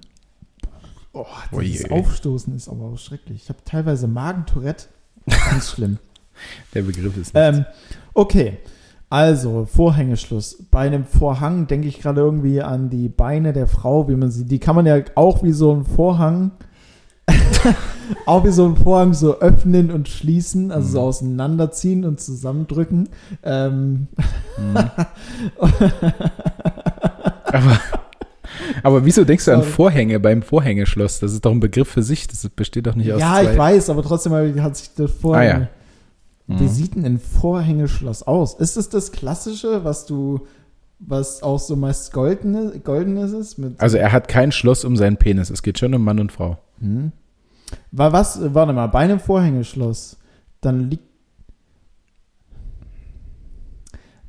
oh, Uiuiui. Aufstoßen ist aber auch schrecklich. Ich habe teilweise Magentourette. Ganz schlimm. Der Begriff ist nicht. Ähm, okay, also Vorhängeschluss. Bei einem Vorhang denke ich gerade irgendwie an die Beine der Frau, wie man sie, die kann man ja auch wie so ein Vorhang, auch wie so ein Vorhang so öffnen und schließen, also so Mhm. auseinanderziehen und zusammendrücken. Ähm, Mhm. aber, aber wieso denkst du an. Vorhänge beim Vorhängeschloss? Das ist doch ein Begriff für sich. Das besteht doch nicht aus ja, zwei. ich weiß, aber trotzdem hat sich das Vorhänge. Ah, ja. Wie Mhm. sieht denn ein Vorhängeschloss aus? Ist es das Klassische, was du, was auch so meist golden, goldenes ist? Also er hat kein Schloss um seinen Penis. Es geht schon um Mann und Frau. Hm. War was, warte mal, bei einem Vorhängeschloss, dann liegt.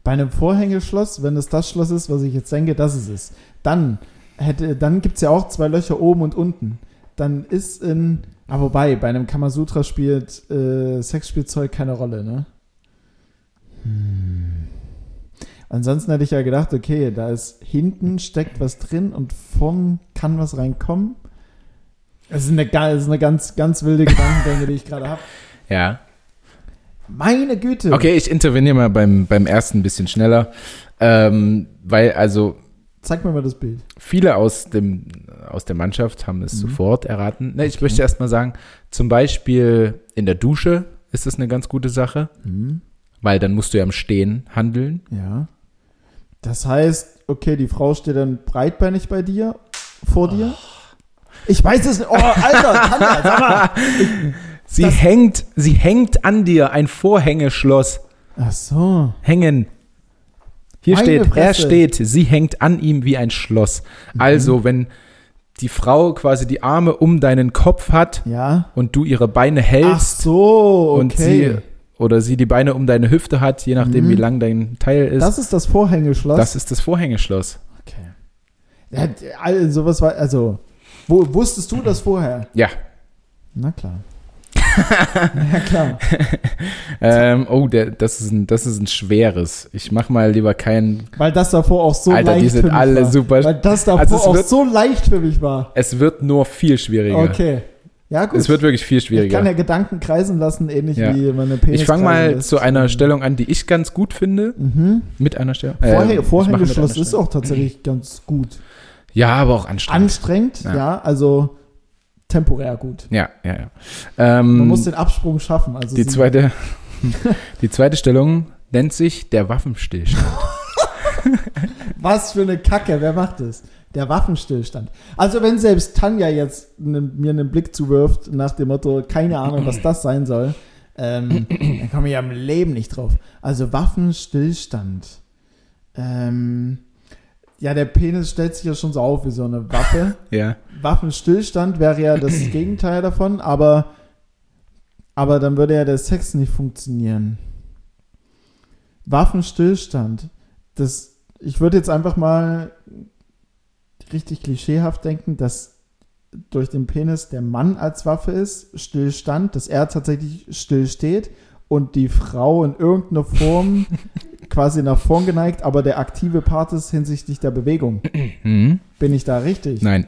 Bei einem Vorhängeschloss, wenn es das Schloss ist, was ich jetzt denke, dass es ist, dann hätte, dann gibt es ja auch zwei Löcher oben und unten. Dann ist in. Ah, wobei, bei einem Kamasutra spielt äh, Sexspielzeug keine Rolle, ne? Hm. Ansonsten hätte ich ja gedacht, okay, da ist hinten steckt was drin und vorn kann was reinkommen. Das ist eine, das ist eine ganz, ganz wilde Gedankengänge, die ich gerade habe. Ja. Meine Güte. Okay, ich interveniere mal beim, beim ersten ein bisschen schneller. Ähm, weil also Zeig mir mal das Bild. viele aus, dem, aus der Mannschaft haben es Mhm. sofort erraten. Ne, ich Okay. möchte erst mal sagen, zum Beispiel in der Dusche ist das eine ganz gute Sache, Hm. weil dann musst du ja im Stehen handeln. Ja. Das heißt, okay, die Frau steht dann breitbeinig bei dir, vor dir. Ich weiß es nicht. Oh, Alter, Tanja, sag mal. Sie Das- hängt, sie hängt an dir, ein Vorhängeschloss. Ach so. Hängen. Hier Meine steht, er Fresse. steht, sie hängt an ihm wie ein Schloss. Mhm. Also, wenn die Frau quasi die Arme um deinen Kopf hat Ja. und du ihre Beine Ach hältst so, okay. und sie oder sie die Beine um deine Hüfte hat, je nachdem, Mhm. wie lang dein Teil ist, das ist das Vorhängeschloss. das ist das Vorhängeschloss. okay. Ja, also, sowas war, also, wo, wusstest du das vorher? Ja. Na klar. ja, klar. Ähm, oh, der, das, ist ein, das ist ein schweres. Ich mach mal lieber keinen. Weil das davor auch so Alter, leicht die für sind mich alle war. super. Weil das davor Also auch wird- so leicht für mich war. Es wird nur viel schwieriger. Okay. Ja, gut. Es wird wirklich viel ich schwieriger. kann ja Gedanken kreisen lassen, ähnlich Ja. wie meine Penis. Ich fange mal zu einer Stellung an, die ich ganz gut finde. Mhm. Mit einer Stellung. Vorhä Ähm, ich mache mit Vorhängeschloss einer ist auch tatsächlich ganz gut. Ja, aber auch anstrengend. Anstrengend, ja, Ja. also temporär gut. ja, ja, ja. Ähm, Man muss den Absprung schaffen. Also die, zweite, die zweite Stellung nennt sich der Waffenstillstand. Was für eine Kacke, wer macht das? Der Waffenstillstand. Also wenn selbst Tanja jetzt ne, mir einen Blick zuwirft nach dem Motto, keine Ahnung, was das sein soll, ähm, dann komme ich am Leben nicht drauf. Also Waffenstillstand. Ähm, ja, der Penis stellt sich ja schon so auf wie so eine Waffe. ja. Waffenstillstand wäre ja das Gegenteil davon, aber, aber dann würde ja der Sex nicht funktionieren. Waffenstillstand. Das, ich würde jetzt einfach mal richtig klischeehaft denken, dass durch den Penis der Mann als Waffe ist, Stillstand, dass er tatsächlich still steht und die Frau in irgendeiner Form quasi nach vorn geneigt, aber der aktive Part ist hinsichtlich der Bewegung. Mhm. Bin ich da richtig? Nein.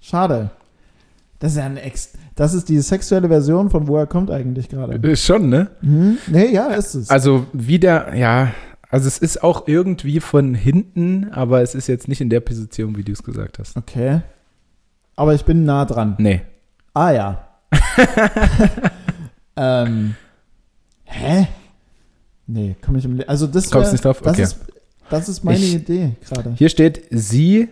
Schade. Das ist ja ein Ex. Das ist die sexuelle Version von woher kommt eigentlich gerade. Äh, Schon, ne? Mhm. Nee, ja, ist es. Also wieder, ja, also es ist auch irgendwie von hinten, aber es ist jetzt nicht in der Position, wie du es gesagt hast. okay. Aber ich bin nah dran. Nee. Ah ja. ähm. Hä? Nee, komme ich im Le Also das Kommst wär- nicht drauf? Das Okay. ist, das ist meine Ich- Idee gerade. Hier steht, sie,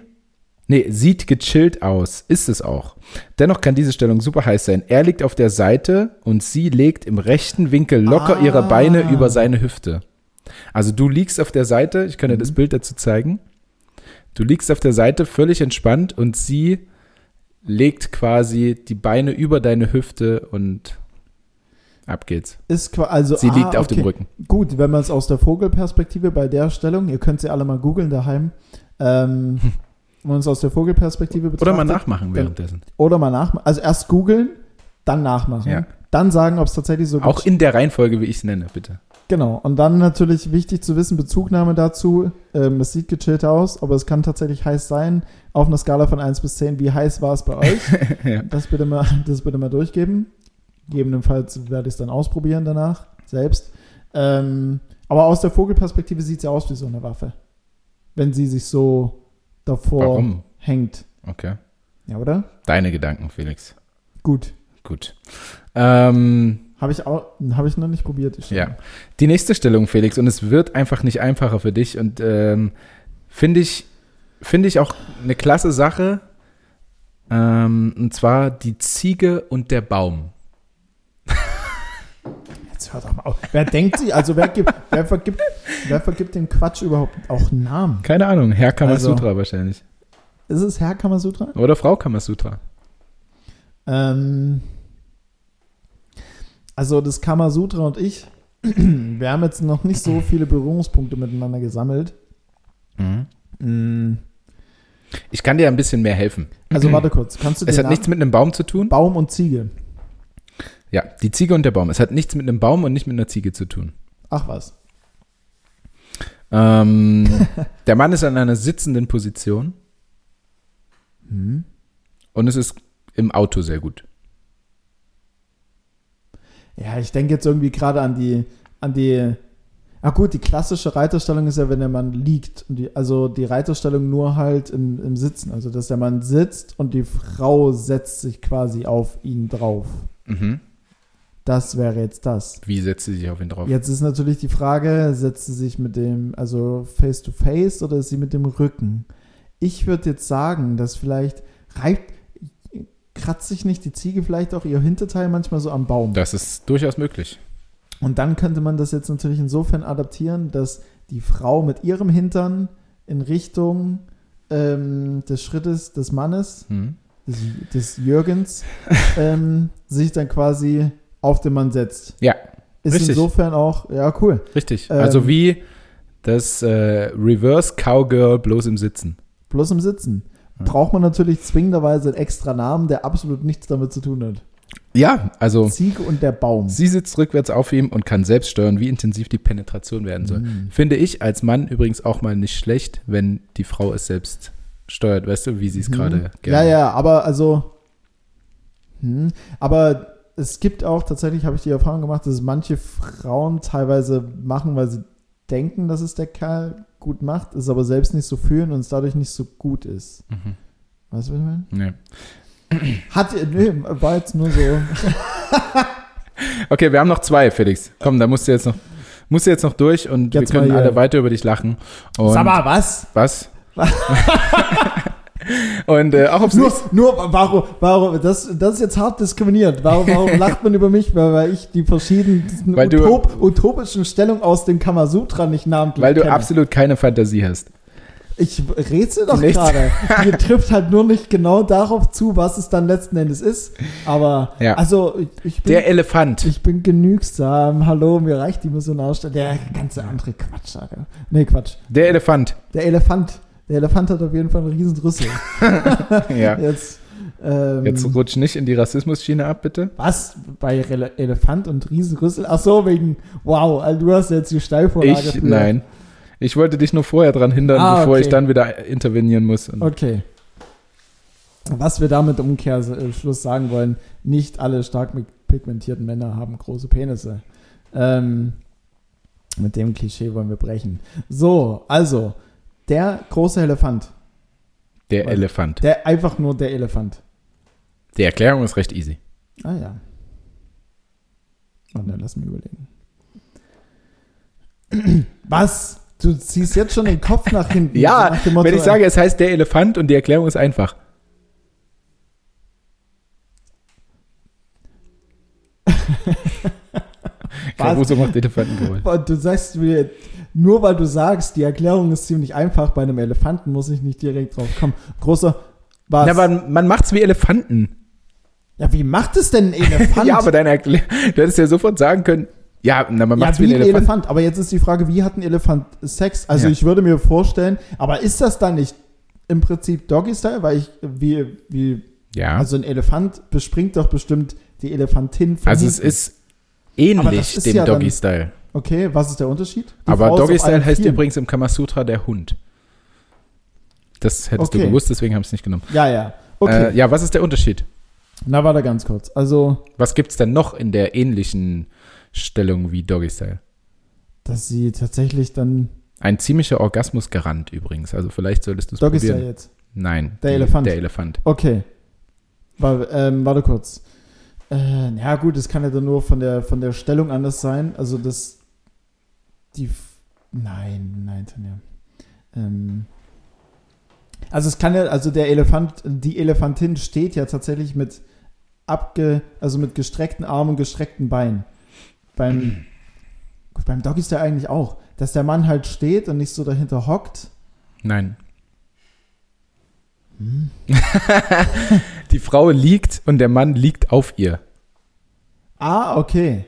nee, sieht gechillt aus. Ist es auch. Dennoch kann diese Stellung super heiß sein. Er liegt auf der Seite und sie legt im rechten Winkel locker Ah. ihre Beine über seine Hüfte. Also du liegst auf der Seite, ich kann dir das Mhm. Bild dazu zeigen. Du liegst auf der Seite völlig entspannt und sie legt quasi die Beine über deine Hüfte und ab geht's. Ist also Sie ah, liegt auf okay. dem Rücken. Gut, wenn man es aus der Vogelperspektive bei der Stellung, ihr könnt sie alle mal googeln daheim, ähm, wenn man es aus der Vogelperspektive betrachtet. Oder mal nachmachen währenddessen. Oder mal nachmachen. Also erst googeln, dann nachmachen. Ja. Dann sagen, ob es tatsächlich so Auch in der Reihenfolge, wie ich es nenne, bitte. Genau. Und dann natürlich wichtig zu wissen, Bezugnahme dazu. Ähm, es sieht gechillt aus, aber es kann tatsächlich heiß sein. Auf einer Skala von 1 bis 10, wie heiß war es bei euch? ja. Das bitte mal, das bitte mal durchgeben. Gegebenenfalls werde ich es dann ausprobieren danach, selbst. Ähm, aber aus der Vogelperspektive sieht sie aus wie so eine Waffe. Wenn sie sich so davor Warum? hängt. Okay. Ja, oder? Deine Gedanken, Felix. Gut. Gut. Ähm, Habe ich, auch- hab ich noch nicht probiert. Ja. Die nächste Stellung, Felix, und es wird einfach nicht einfacher für dich und ähm, finde ich, finde ich auch eine klasse Sache. Ähm, und zwar die Ziege und der Baum. Jetzt hört doch mal auf. Wer denkt sie? Also wer gibt, wer vergibt, wer vergibt dem Quatsch überhaupt auch einen Namen? Keine Ahnung, Herr Kamasutra Also- wahrscheinlich. Ist es Herr Kamasutra? Oder Frau Kamasutra. Ähm, also das Kamasutra und ich, wir haben jetzt noch nicht so viele Berührungspunkte miteinander gesammelt. Mhm. Mm, Ich kann dir ein bisschen mehr helfen. Also warte kurz, kannst du Es hat nichts mit einem Baum zu tun. Baum und Ziege. Ja, die Ziege und der Baum. Es hat nichts mit einem Baum und nicht mit einer Ziege zu tun. Ach was. Ähm, der Mann ist an einer sitzenden Position Hm. und es ist im Auto sehr gut. Ja, ich denke jetzt irgendwie gerade an die, an die. Ah gut, die klassische Reiterstellung ist ja, wenn der Mann liegt. Und die, also die Reiterstellung nur halt im, im Sitzen. Also dass der Mann sitzt und die Frau setzt sich quasi auf ihn drauf. Mhm. Das wäre jetzt das. Wie setzt sie sich auf ihn drauf? Jetzt ist natürlich die Frage, setzt sie sich mit dem, also face to face oder ist sie mit dem Rücken? Ich würde jetzt sagen, dass vielleicht reibt, kratzt sich nicht die Ziege vielleicht auch ihr Hinterteil manchmal so am Baum. Das ist durchaus möglich. Und dann könnte man das jetzt natürlich insofern adaptieren, dass die Frau mit ihrem Hintern in Richtung ähm, des Schrittes des Mannes, Mhm. des, des Jürgens, ähm, sich dann quasi auf den Mann setzt. Ja, Ist Richtig. insofern auch, ja, cool. richtig. Ähm, also wie das äh, Reverse Cowgirl bloß im Sitzen. Bloß im Sitzen. Ja. Braucht man natürlich zwingenderweise einen extra Namen, der absolut nichts damit zu tun hat. Ja, also Ziege und der Baum. sie sitzt rückwärts auf ihm und kann selbst steuern, wie intensiv die Penetration werden soll. Mhm. Finde ich als Mann übrigens auch mal nicht schlecht, wenn die Frau es selbst steuert, weißt du, wie sie es Mhm. gerade Ja, gerne. ja, aber also. Hm, aber es gibt auch tatsächlich, habe ich die Erfahrung gemacht, dass es manche Frauen teilweise machen, weil sie denken, dass es der Kerl gut macht, es aber selbst nicht so fühlen und es dadurch nicht so gut ist. Mhm. Weißt du, was ich meine? Nee. Hat, nee, war jetzt nur so. Okay, wir haben noch zwei, Felix. Komm, da musst du jetzt noch, musst du jetzt noch durch und Jetzt wir können alle weiter über dich lachen. Und Sag mal, was? was? und äh, auch aufs Nur, nächste, nur warum, warum, das, das ist jetzt hart diskriminiert. Warum, warum lacht man über mich? Weil, weil ich die du- Utop, utopischen Stellungen aus dem Kamasutra nicht namentlich weil du kenne. absolut keine Fantasie hast. Ich rätsel doch Nichts. gerade. Mir trifft halt nur nicht genau darauf zu, was es dann letzten Endes ist. Aber, Ja. also, ich, ich, bin, Der Elefant. ich bin genügsam. Hallo, mir reicht die Missionarstelle. Der ganze andere Quatsch, Alter. Nee, Quatsch. Der Elefant. Der Elefant. Der Elefant hat auf jeden Fall einen riesen Rüssel. Ja. Jetzt, ähm, Jetzt rutsch nicht in die Rassismusschiene ab, bitte. was? Bei Rele Elefant und Riesenrüssel? Ach so, wegen, wow, also du hast jetzt die Steilvorlage. Ich, für- nein. Ich wollte dich nur vorher dran hindern, Ah, bevor okay. ich dann wieder intervenieren muss. Okay. Was wir damit im Umkehrschluss sagen wollen, nicht alle stark pigmentierten Männer haben große Penisse. Ähm, mit dem Klischee wollen wir brechen. So, also, der große Elefant. der Was? Elefant. Der einfach nur der Elefant. Die Erklärung ist recht easy. Ah ja. Und dann lass mich überlegen. Was? Du ziehst jetzt schon den Kopf nach hinten. Ja, nach dem Motto, wenn ich sage, es heißt der Elefant und die Erklärung ist einfach. Caruso macht Elefantengeräusch. Und du sagst mir, nur weil du sagst, die Erklärung ist ziemlich einfach, bei einem Elefanten muss ich nicht direkt drauf kommen. Großer, was? Na, aber man macht's wie Elefanten. ja, wie macht es denn ein Elefant? Ja, aber deine Erklärung, du hättest ja sofort sagen können, ja, na, man ja, macht's wie wie ein Elefant. Elefant. Aber jetzt ist die Frage, wie hat ein Elefant Sex? Also Ja. ich würde mir vorstellen, aber ist das dann nicht im Prinzip Doggy-Style? Weil ich, wie, wie, Ja, also ein Elefant bespringt doch bestimmt die Elefantin von also es hinten. ist Aber ähnlich ist dem ja Doggy-Style. Okay, was ist der Unterschied? Die Aber Frau Doggy Style heißt übrigens im Kamasutra der Hund. Das hättest Okay. du gewusst, deswegen habe ich es nicht genommen. Ja, ja. Okay, Äh, ja, was ist der Unterschied? na warte ganz kurz. Also, Was gibt es denn noch in der ähnlichen Stellung wie Doggy Style? dass sie tatsächlich dann Ein ziemlicher Orgasmusgarant übrigens. Also vielleicht solltest du es Doggy probieren. Style jetzt. Nein. Der die- Elefant. Der Elefant. Okay. War, ähm, warte kurz. Äh, ja gut, es kann ja dann nur von der von der Stellung anders sein. Also das die Nein, nein, Tanja. Ähm, also es kann ja, also der Elefant, die Elefantin steht ja tatsächlich mit abge, also mit gestreckten Armen und gestreckten Beinen. Beim, gut, beim Dog ist der eigentlich auch, dass der Mann halt steht und nicht so dahinter hockt. Nein. die Frau liegt und der Mann liegt auf ihr. Ah, okay.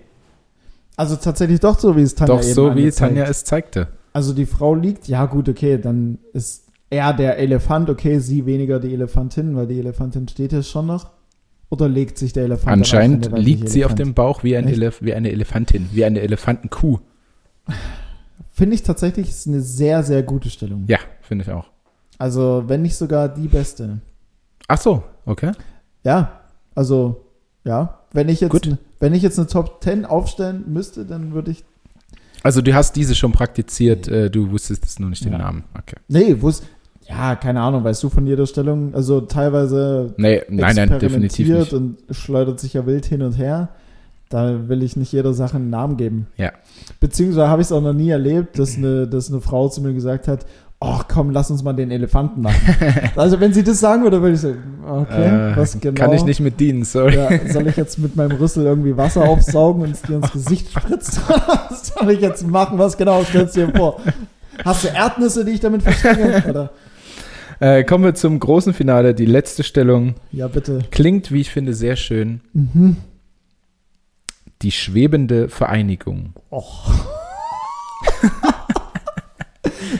Also tatsächlich doch so, wie es Tanja Doch eben so, wie. Tanja es zeigte. Also die Frau liegt, ja gut, okay, dann ist er der Elefant, okay, sie weniger die Elefantin, weil die Elefantin steht ja schon noch. Oder legt sich der Elefant Anscheinend weibliche liegt sie auf dem Bauch wie, ein? Elef wie eine Elefantin, wie eine Elefantenkuh. Finde ich tatsächlich ist eine sehr, sehr gute Stellung. Ja, finde ich auch. Also, wenn nicht sogar die beste. Ach so, okay. Ja, also, ja. Wenn ich jetzt, Gut. Wenn ich jetzt eine Top 10 aufstellen müsste, dann würde ich. Also du hast diese schon praktiziert, äh, du wusstest es nur nicht den Ja. Namen. Okay. Nee, es. Ja, keine Ahnung, weißt du von jeder Stellung? Also teilweise Nee, nein, nein, definitiv experimentiert nicht. und schleudert sich ja wild hin und her. Da will ich nicht jeder Sache einen Namen geben. Ja. Beziehungsweise habe ich es auch noch nie erlebt, dass eine, dass eine Frau zu mir gesagt hat, ach komm, lass uns mal den Elefanten machen. also wenn sie das sagen würde, würde ich sagen, okay, Äh, was genau? Kann ich nicht mit dienen, sorry. Ja, soll ich jetzt mit meinem Rüssel irgendwie Wasser aufsaugen und es dir ins Gesicht spritzen? was soll ich jetzt machen? Was genau stellst du dir vor? Hast du Erdnüsse, die ich damit? Oder? Äh, kommen wir zum großen Finale. Die letzte Stellung Ja, bitte. klingt, wie ich finde, sehr schön. Mhm. Die schwebende Vereinigung. Och.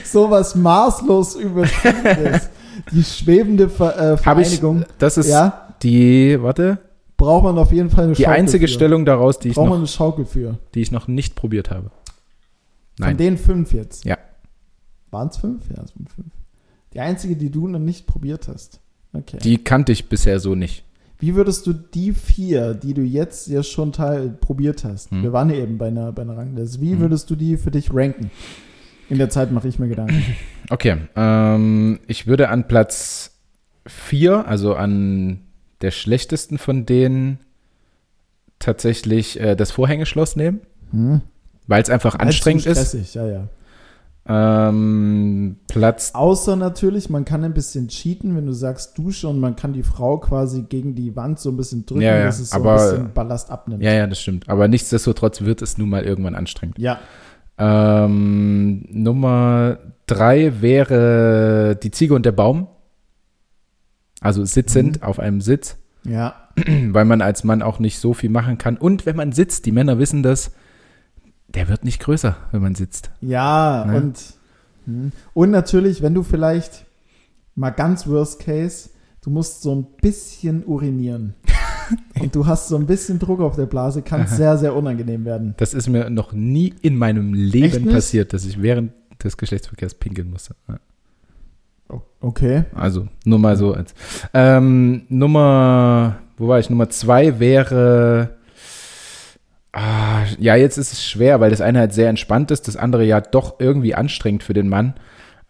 so was maßlos übertriebenes. Die schwebende Ver äh, Habe ich, Vereinigung. das ist ja, die, warte, braucht man auf jeden Fall eine die Schaukel einzige für. Stellung daraus, die ich, Braucht man noch, eine Schaukel für. die ich noch nicht probiert habe. Von Nein. den fünf jetzt. Ja. Waren es fünf? Ja, es waren fünf. Die einzige, die du noch nicht probiert hast. Okay. Die kannte ich bisher so nicht. Wie würdest du die vier, die du jetzt ja schon teil probiert hast, Hm. wir waren ja eben bei einer, bei einer Rangliste, wie Hm. würdest du die für dich ranken? In der Zeit mache ich mir Gedanken. Okay, ähm, ich würde an Platz 4, also an der schlechtesten von denen, tatsächlich äh, das Vorhängeschloss nehmen, Hm? weil es einfach anstrengend ist. ja, ja. Ähm, Platz, Außer natürlich, man kann ein bisschen cheaten, wenn du sagst Dusche und man kann die Frau quasi gegen die Wand so ein bisschen drücken, Ja, ja, dass es so aber- ein bisschen Ballast abnimmt. ja, ja, das stimmt. Aber nichtsdestotrotz wird es nun mal irgendwann anstrengend. ja. Ähm, Nummer 3 wäre die Ziege und der Baum. Also sitzend Mhm. auf einem Sitz. ja. weil man als Mann auch nicht so viel machen kann. Und wenn man sitzt, die Männer wissen das, der wird nicht größer, wenn man sitzt. Ja, Ne? und, hm. und natürlich, wenn du vielleicht mal ganz worst case, du musst so ein bisschen urinieren. und du hast so ein bisschen Druck auf der Blase, kann Aha. sehr, sehr unangenehm werden. Das ist mir noch nie in meinem Leben passiert, dass ich während des Geschlechtsverkehrs pinkeln musste. Ja. Okay. Also nur mal so. Als, ähm, Nummer, wo war ich? Nummer zwei wäre, ah, ja, jetzt ist es schwer, weil das eine halt sehr entspannt ist, das andere ja doch irgendwie anstrengend für den Mann.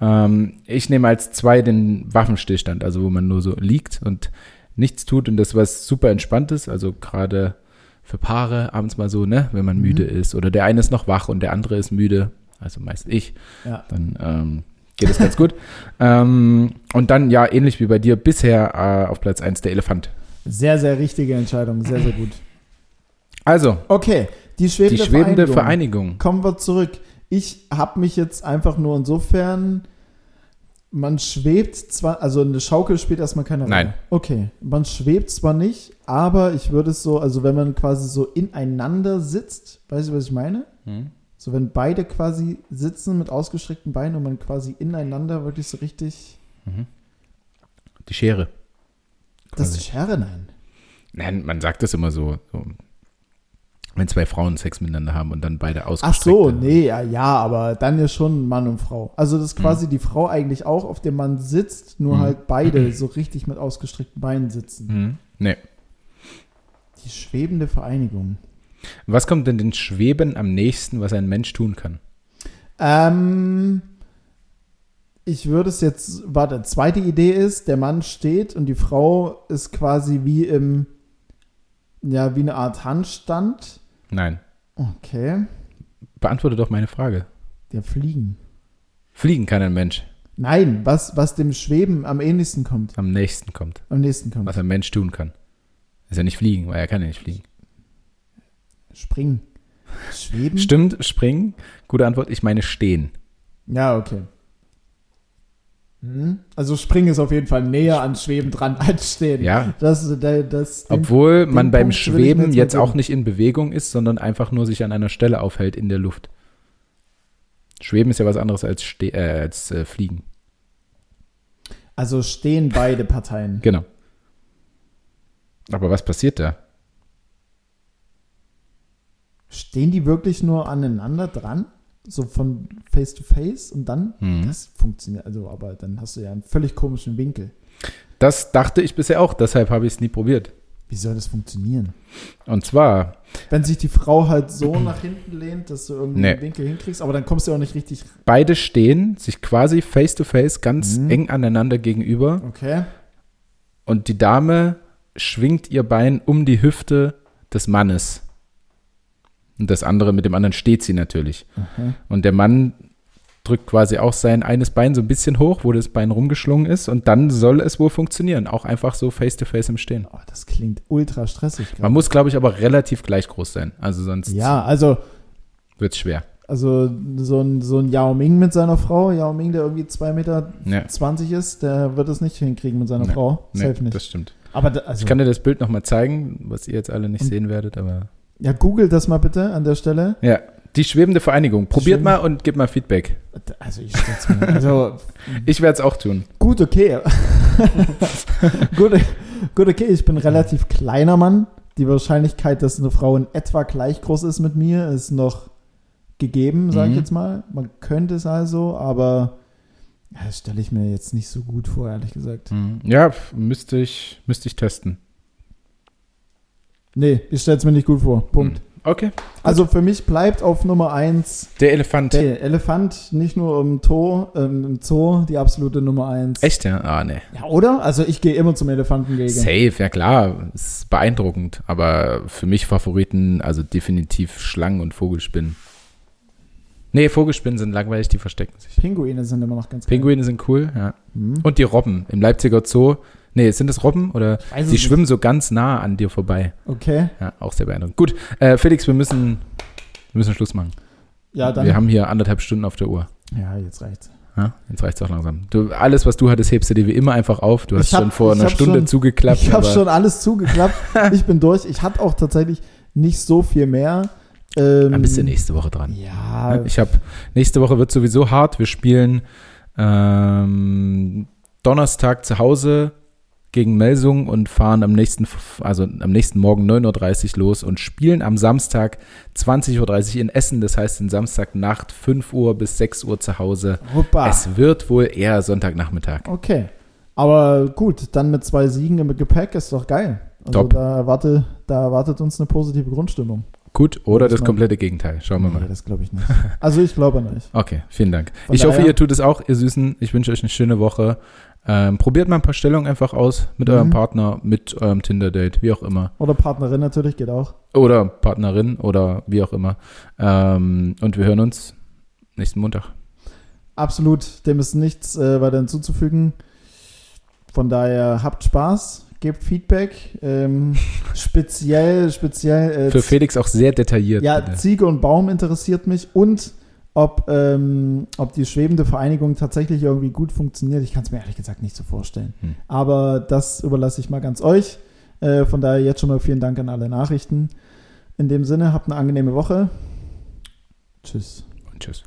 Ähm, ich nehme als zwei den Waffenstillstand, also wo man nur so liegt und nichts tut und das was super entspannt ist, also gerade für Paare abends mal so, ne, wenn man Mhm. müde ist oder der eine ist noch wach und der andere ist müde, also meist ich, Ja. dann ähm, geht es ganz gut. Ähm, und dann, ja, ähnlich wie bei dir, bisher äh, auf Platz 1 der Elefant. Sehr, sehr richtige Entscheidung. Sehr, sehr gut. Also, Okay, die schwebende, die schwebende Vereinigung. Vereinigung. Kommen wir zurück. Ich habe mich jetzt einfach nur insofern, man schwebt zwar, also eine Schaukel spielt erstmal keine Rolle. Nein. Okay, man schwebt zwar nicht, aber ich würde es so, also wenn man quasi so ineinander sitzt, weißt du, was ich meine? Hm? So wenn beide quasi sitzen mit ausgestreckten Beinen und man quasi ineinander wirklich so richtig, Die Schere. das Quasi. ist Schere, nein. Nein, man sagt das immer so. so. Wenn zwei Frauen Sex miteinander haben und dann beide Ach ausgestreckt so, werden. nee, ja, ja, aber dann ist schon Mann und Frau. Also das ist quasi die Frau eigentlich auch, auf dem Mann sitzt, nur Mhm. halt beide so richtig mit ausgestreckten Beinen sitzen. Hm? Nee. Die schwebende Vereinigung. Was kommt denn den Schweben am nächsten, was ein Mensch tun kann? Ähm, ich würde es jetzt, warte, zweite Idee ist, der Mann steht und die Frau ist quasi wie im, ja, wie eine Art Handstand. Nein. Okay, Beantworte doch meine Frage. der Fliegen. Fliegen kann ein Mensch. Nein, was, was dem Schweben am ähnlichsten kommt, Am nächsten kommt. am nächsten kommt. Was ein Mensch tun kann. Ist ja nicht fliegen, weil er kann ja nicht fliegen. Springen. Schweben? Stimmt, springen. Gute Antwort. Ich meine stehen. Ja, okay. Mhm. Also Springen ist auf jeden Fall näher an Schweben dran als Stehen. Ja. Das, das, das, den- Obwohl man den beim Punkt Schweben jetzt auch nicht in Bewegung ist, sondern einfach nur sich an einer Stelle aufhält in der Luft. Schweben ist ja was anderes als, ste äh, als äh, Fliegen. Also stehen beide Parteien. Genau. Aber was passiert da? Stehen die wirklich nur aneinander dran? So von face to face und dann? Mhm. Das funktioniert. Also, aber dann hast du ja einen völlig komischen Winkel. Das dachte ich bisher auch, deshalb habe ich es nie probiert. Wie soll das funktionieren? Und zwar, Wenn sich die Frau halt so nach hinten lehnt, dass du irgendwie Nee. einen Winkel hinkriegst, aber dann kommst du auch nicht richtig. beide stehen sich quasi face to face ganz Mhm. eng aneinander gegenüber Okay. und die Dame schwingt ihr Bein um die Hüfte des Mannes. Und das andere mit dem anderen steht sie natürlich. Aha. Und der Mann drückt quasi auch sein eines Bein so ein bisschen hoch, wo das Bein rumgeschlungen ist. Und dann soll es wohl funktionieren. Auch einfach so face to face im Stehen. Oh, das klingt ultra stressig. Man gerade. muss, glaube ich, aber relativ gleich groß sein. Also sonst Ja, also, wird es schwer. also so ein, so ein Yao Ming mit seiner Frau, Yao Ming, der irgendwie 2,20 Meter Ja. ist, der wird es nicht hinkriegen mit seiner Nee, Frau. Nee, Safe nicht. das stimmt. Aber da, also, Ich kann dir das Bild nochmal zeigen, was ihr jetzt alle nicht sehen werdet, aber. Ja, google das mal bitte an der Stelle. Ja, die schwebende Vereinigung. Probiert Schweben- mal und gebt mal Feedback. Also ich mir. Also Ich werde es auch tun. gut, okay. gut, gut, okay. Ich bin ein relativ kleiner Mann. Die Wahrscheinlichkeit, dass eine Frau in etwa gleich groß ist mit mir, ist noch gegeben, sage ich Mhm. jetzt mal. Man könnte es also, aber ja, das stelle ich mir jetzt nicht so gut vor, ehrlich gesagt. Ja, f- müsste ich, müsste ich testen. Nee, ich stelle es mir nicht gut vor. Punkt. Okay. Also für mich bleibt auf Nummer eins Der Elefant. der Elefant, nicht nur im Zoo, ähm, im Zoo die absolute Nummer eins. Echt, ja? Ah, nee. Ja, oder? Also ich gehe immer zum Elefantengegen. Safe, ja klar. Ist beeindruckend. Aber für mich Favoriten, also definitiv Schlangen und Vogelspinnen. Nee, Vogelspinnen sind langweilig, die verstecken sich. Pinguine sind immer noch ganz geil. Pinguine sind cool, ja. Hm. Und die Robben im Leipziger Zoo. Nee, sind das Robben oder nicht. schwimmen so ganz nah an dir vorbei. Okay. Ja, auch sehr beeindruckend. Gut, äh, Felix, wir müssen, wir müssen Schluss machen. Ja, dann. Wir haben hier anderthalb Stunden auf der Uhr. ja, jetzt reicht's. Ja, jetzt reicht's auch langsam. Du, alles, was du hattest, hebst du dir wie immer einfach auf. Du hast hab- schon vor einer Stunde schon- zugeklappt. ich habe schon alles zugeklappt. ich bin durch. Ich hatte auch tatsächlich nicht so viel mehr. Ähm, Dann bist du nächste Woche dran. Ja, Ich habe nächste Woche wird sowieso hart. Wir spielen ähm, Donnerstag zu Hause gegen Melsung und fahren am nächsten, also am nächsten Morgen 9.30 Uhr los und spielen am Samstag 20.30 Uhr in Essen. Das heißt, den Samstagnacht 5 Uhr bis 6 Uhr zu Hause. Hoppa. Es wird wohl eher Sonntagnachmittag. Okay. Aber gut, dann mit zwei Siegen im Gepäck ist doch geil. Also Top. da erwartet, da erwartet uns eine positive Grundstimmung. Gut, oder Das komplette Gegenteil. Schauen wir Nee, mal. das glaube ich nicht. Also ich glaube nicht. Okay, vielen Dank. Von ich hoffe, ihr tut es auch, ihr Süßen. Ich wünsche euch eine schöne Woche. Ähm, probiert mal ein paar Stellungen einfach aus mit Mhm. eurem Partner, mit eurem Tinder-Date, wie auch immer. Oder Partnerin natürlich, geht auch. Oder Partnerin oder wie auch immer. Ähm, und wir hören uns nächsten Montag. Absolut, dem ist nichts äh, weiter hinzuzufügen. Von daher habt Spaß, gebt Feedback. Ähm, speziell, speziell. Äh, Für Felix auch sehr detailliert. ja, bitte. Ziege und Baum interessiert mich und ob, ähm, ob die schwebende Vereinigung tatsächlich irgendwie gut funktioniert. Ich kann es mir ehrlich gesagt nicht so vorstellen. Hm. Aber das überlasse ich mal ganz euch. Äh, von daher jetzt schon mal vielen Dank an alle Nachrichten. In dem Sinne, habt eine angenehme Woche. Tschüss. Und tschüss.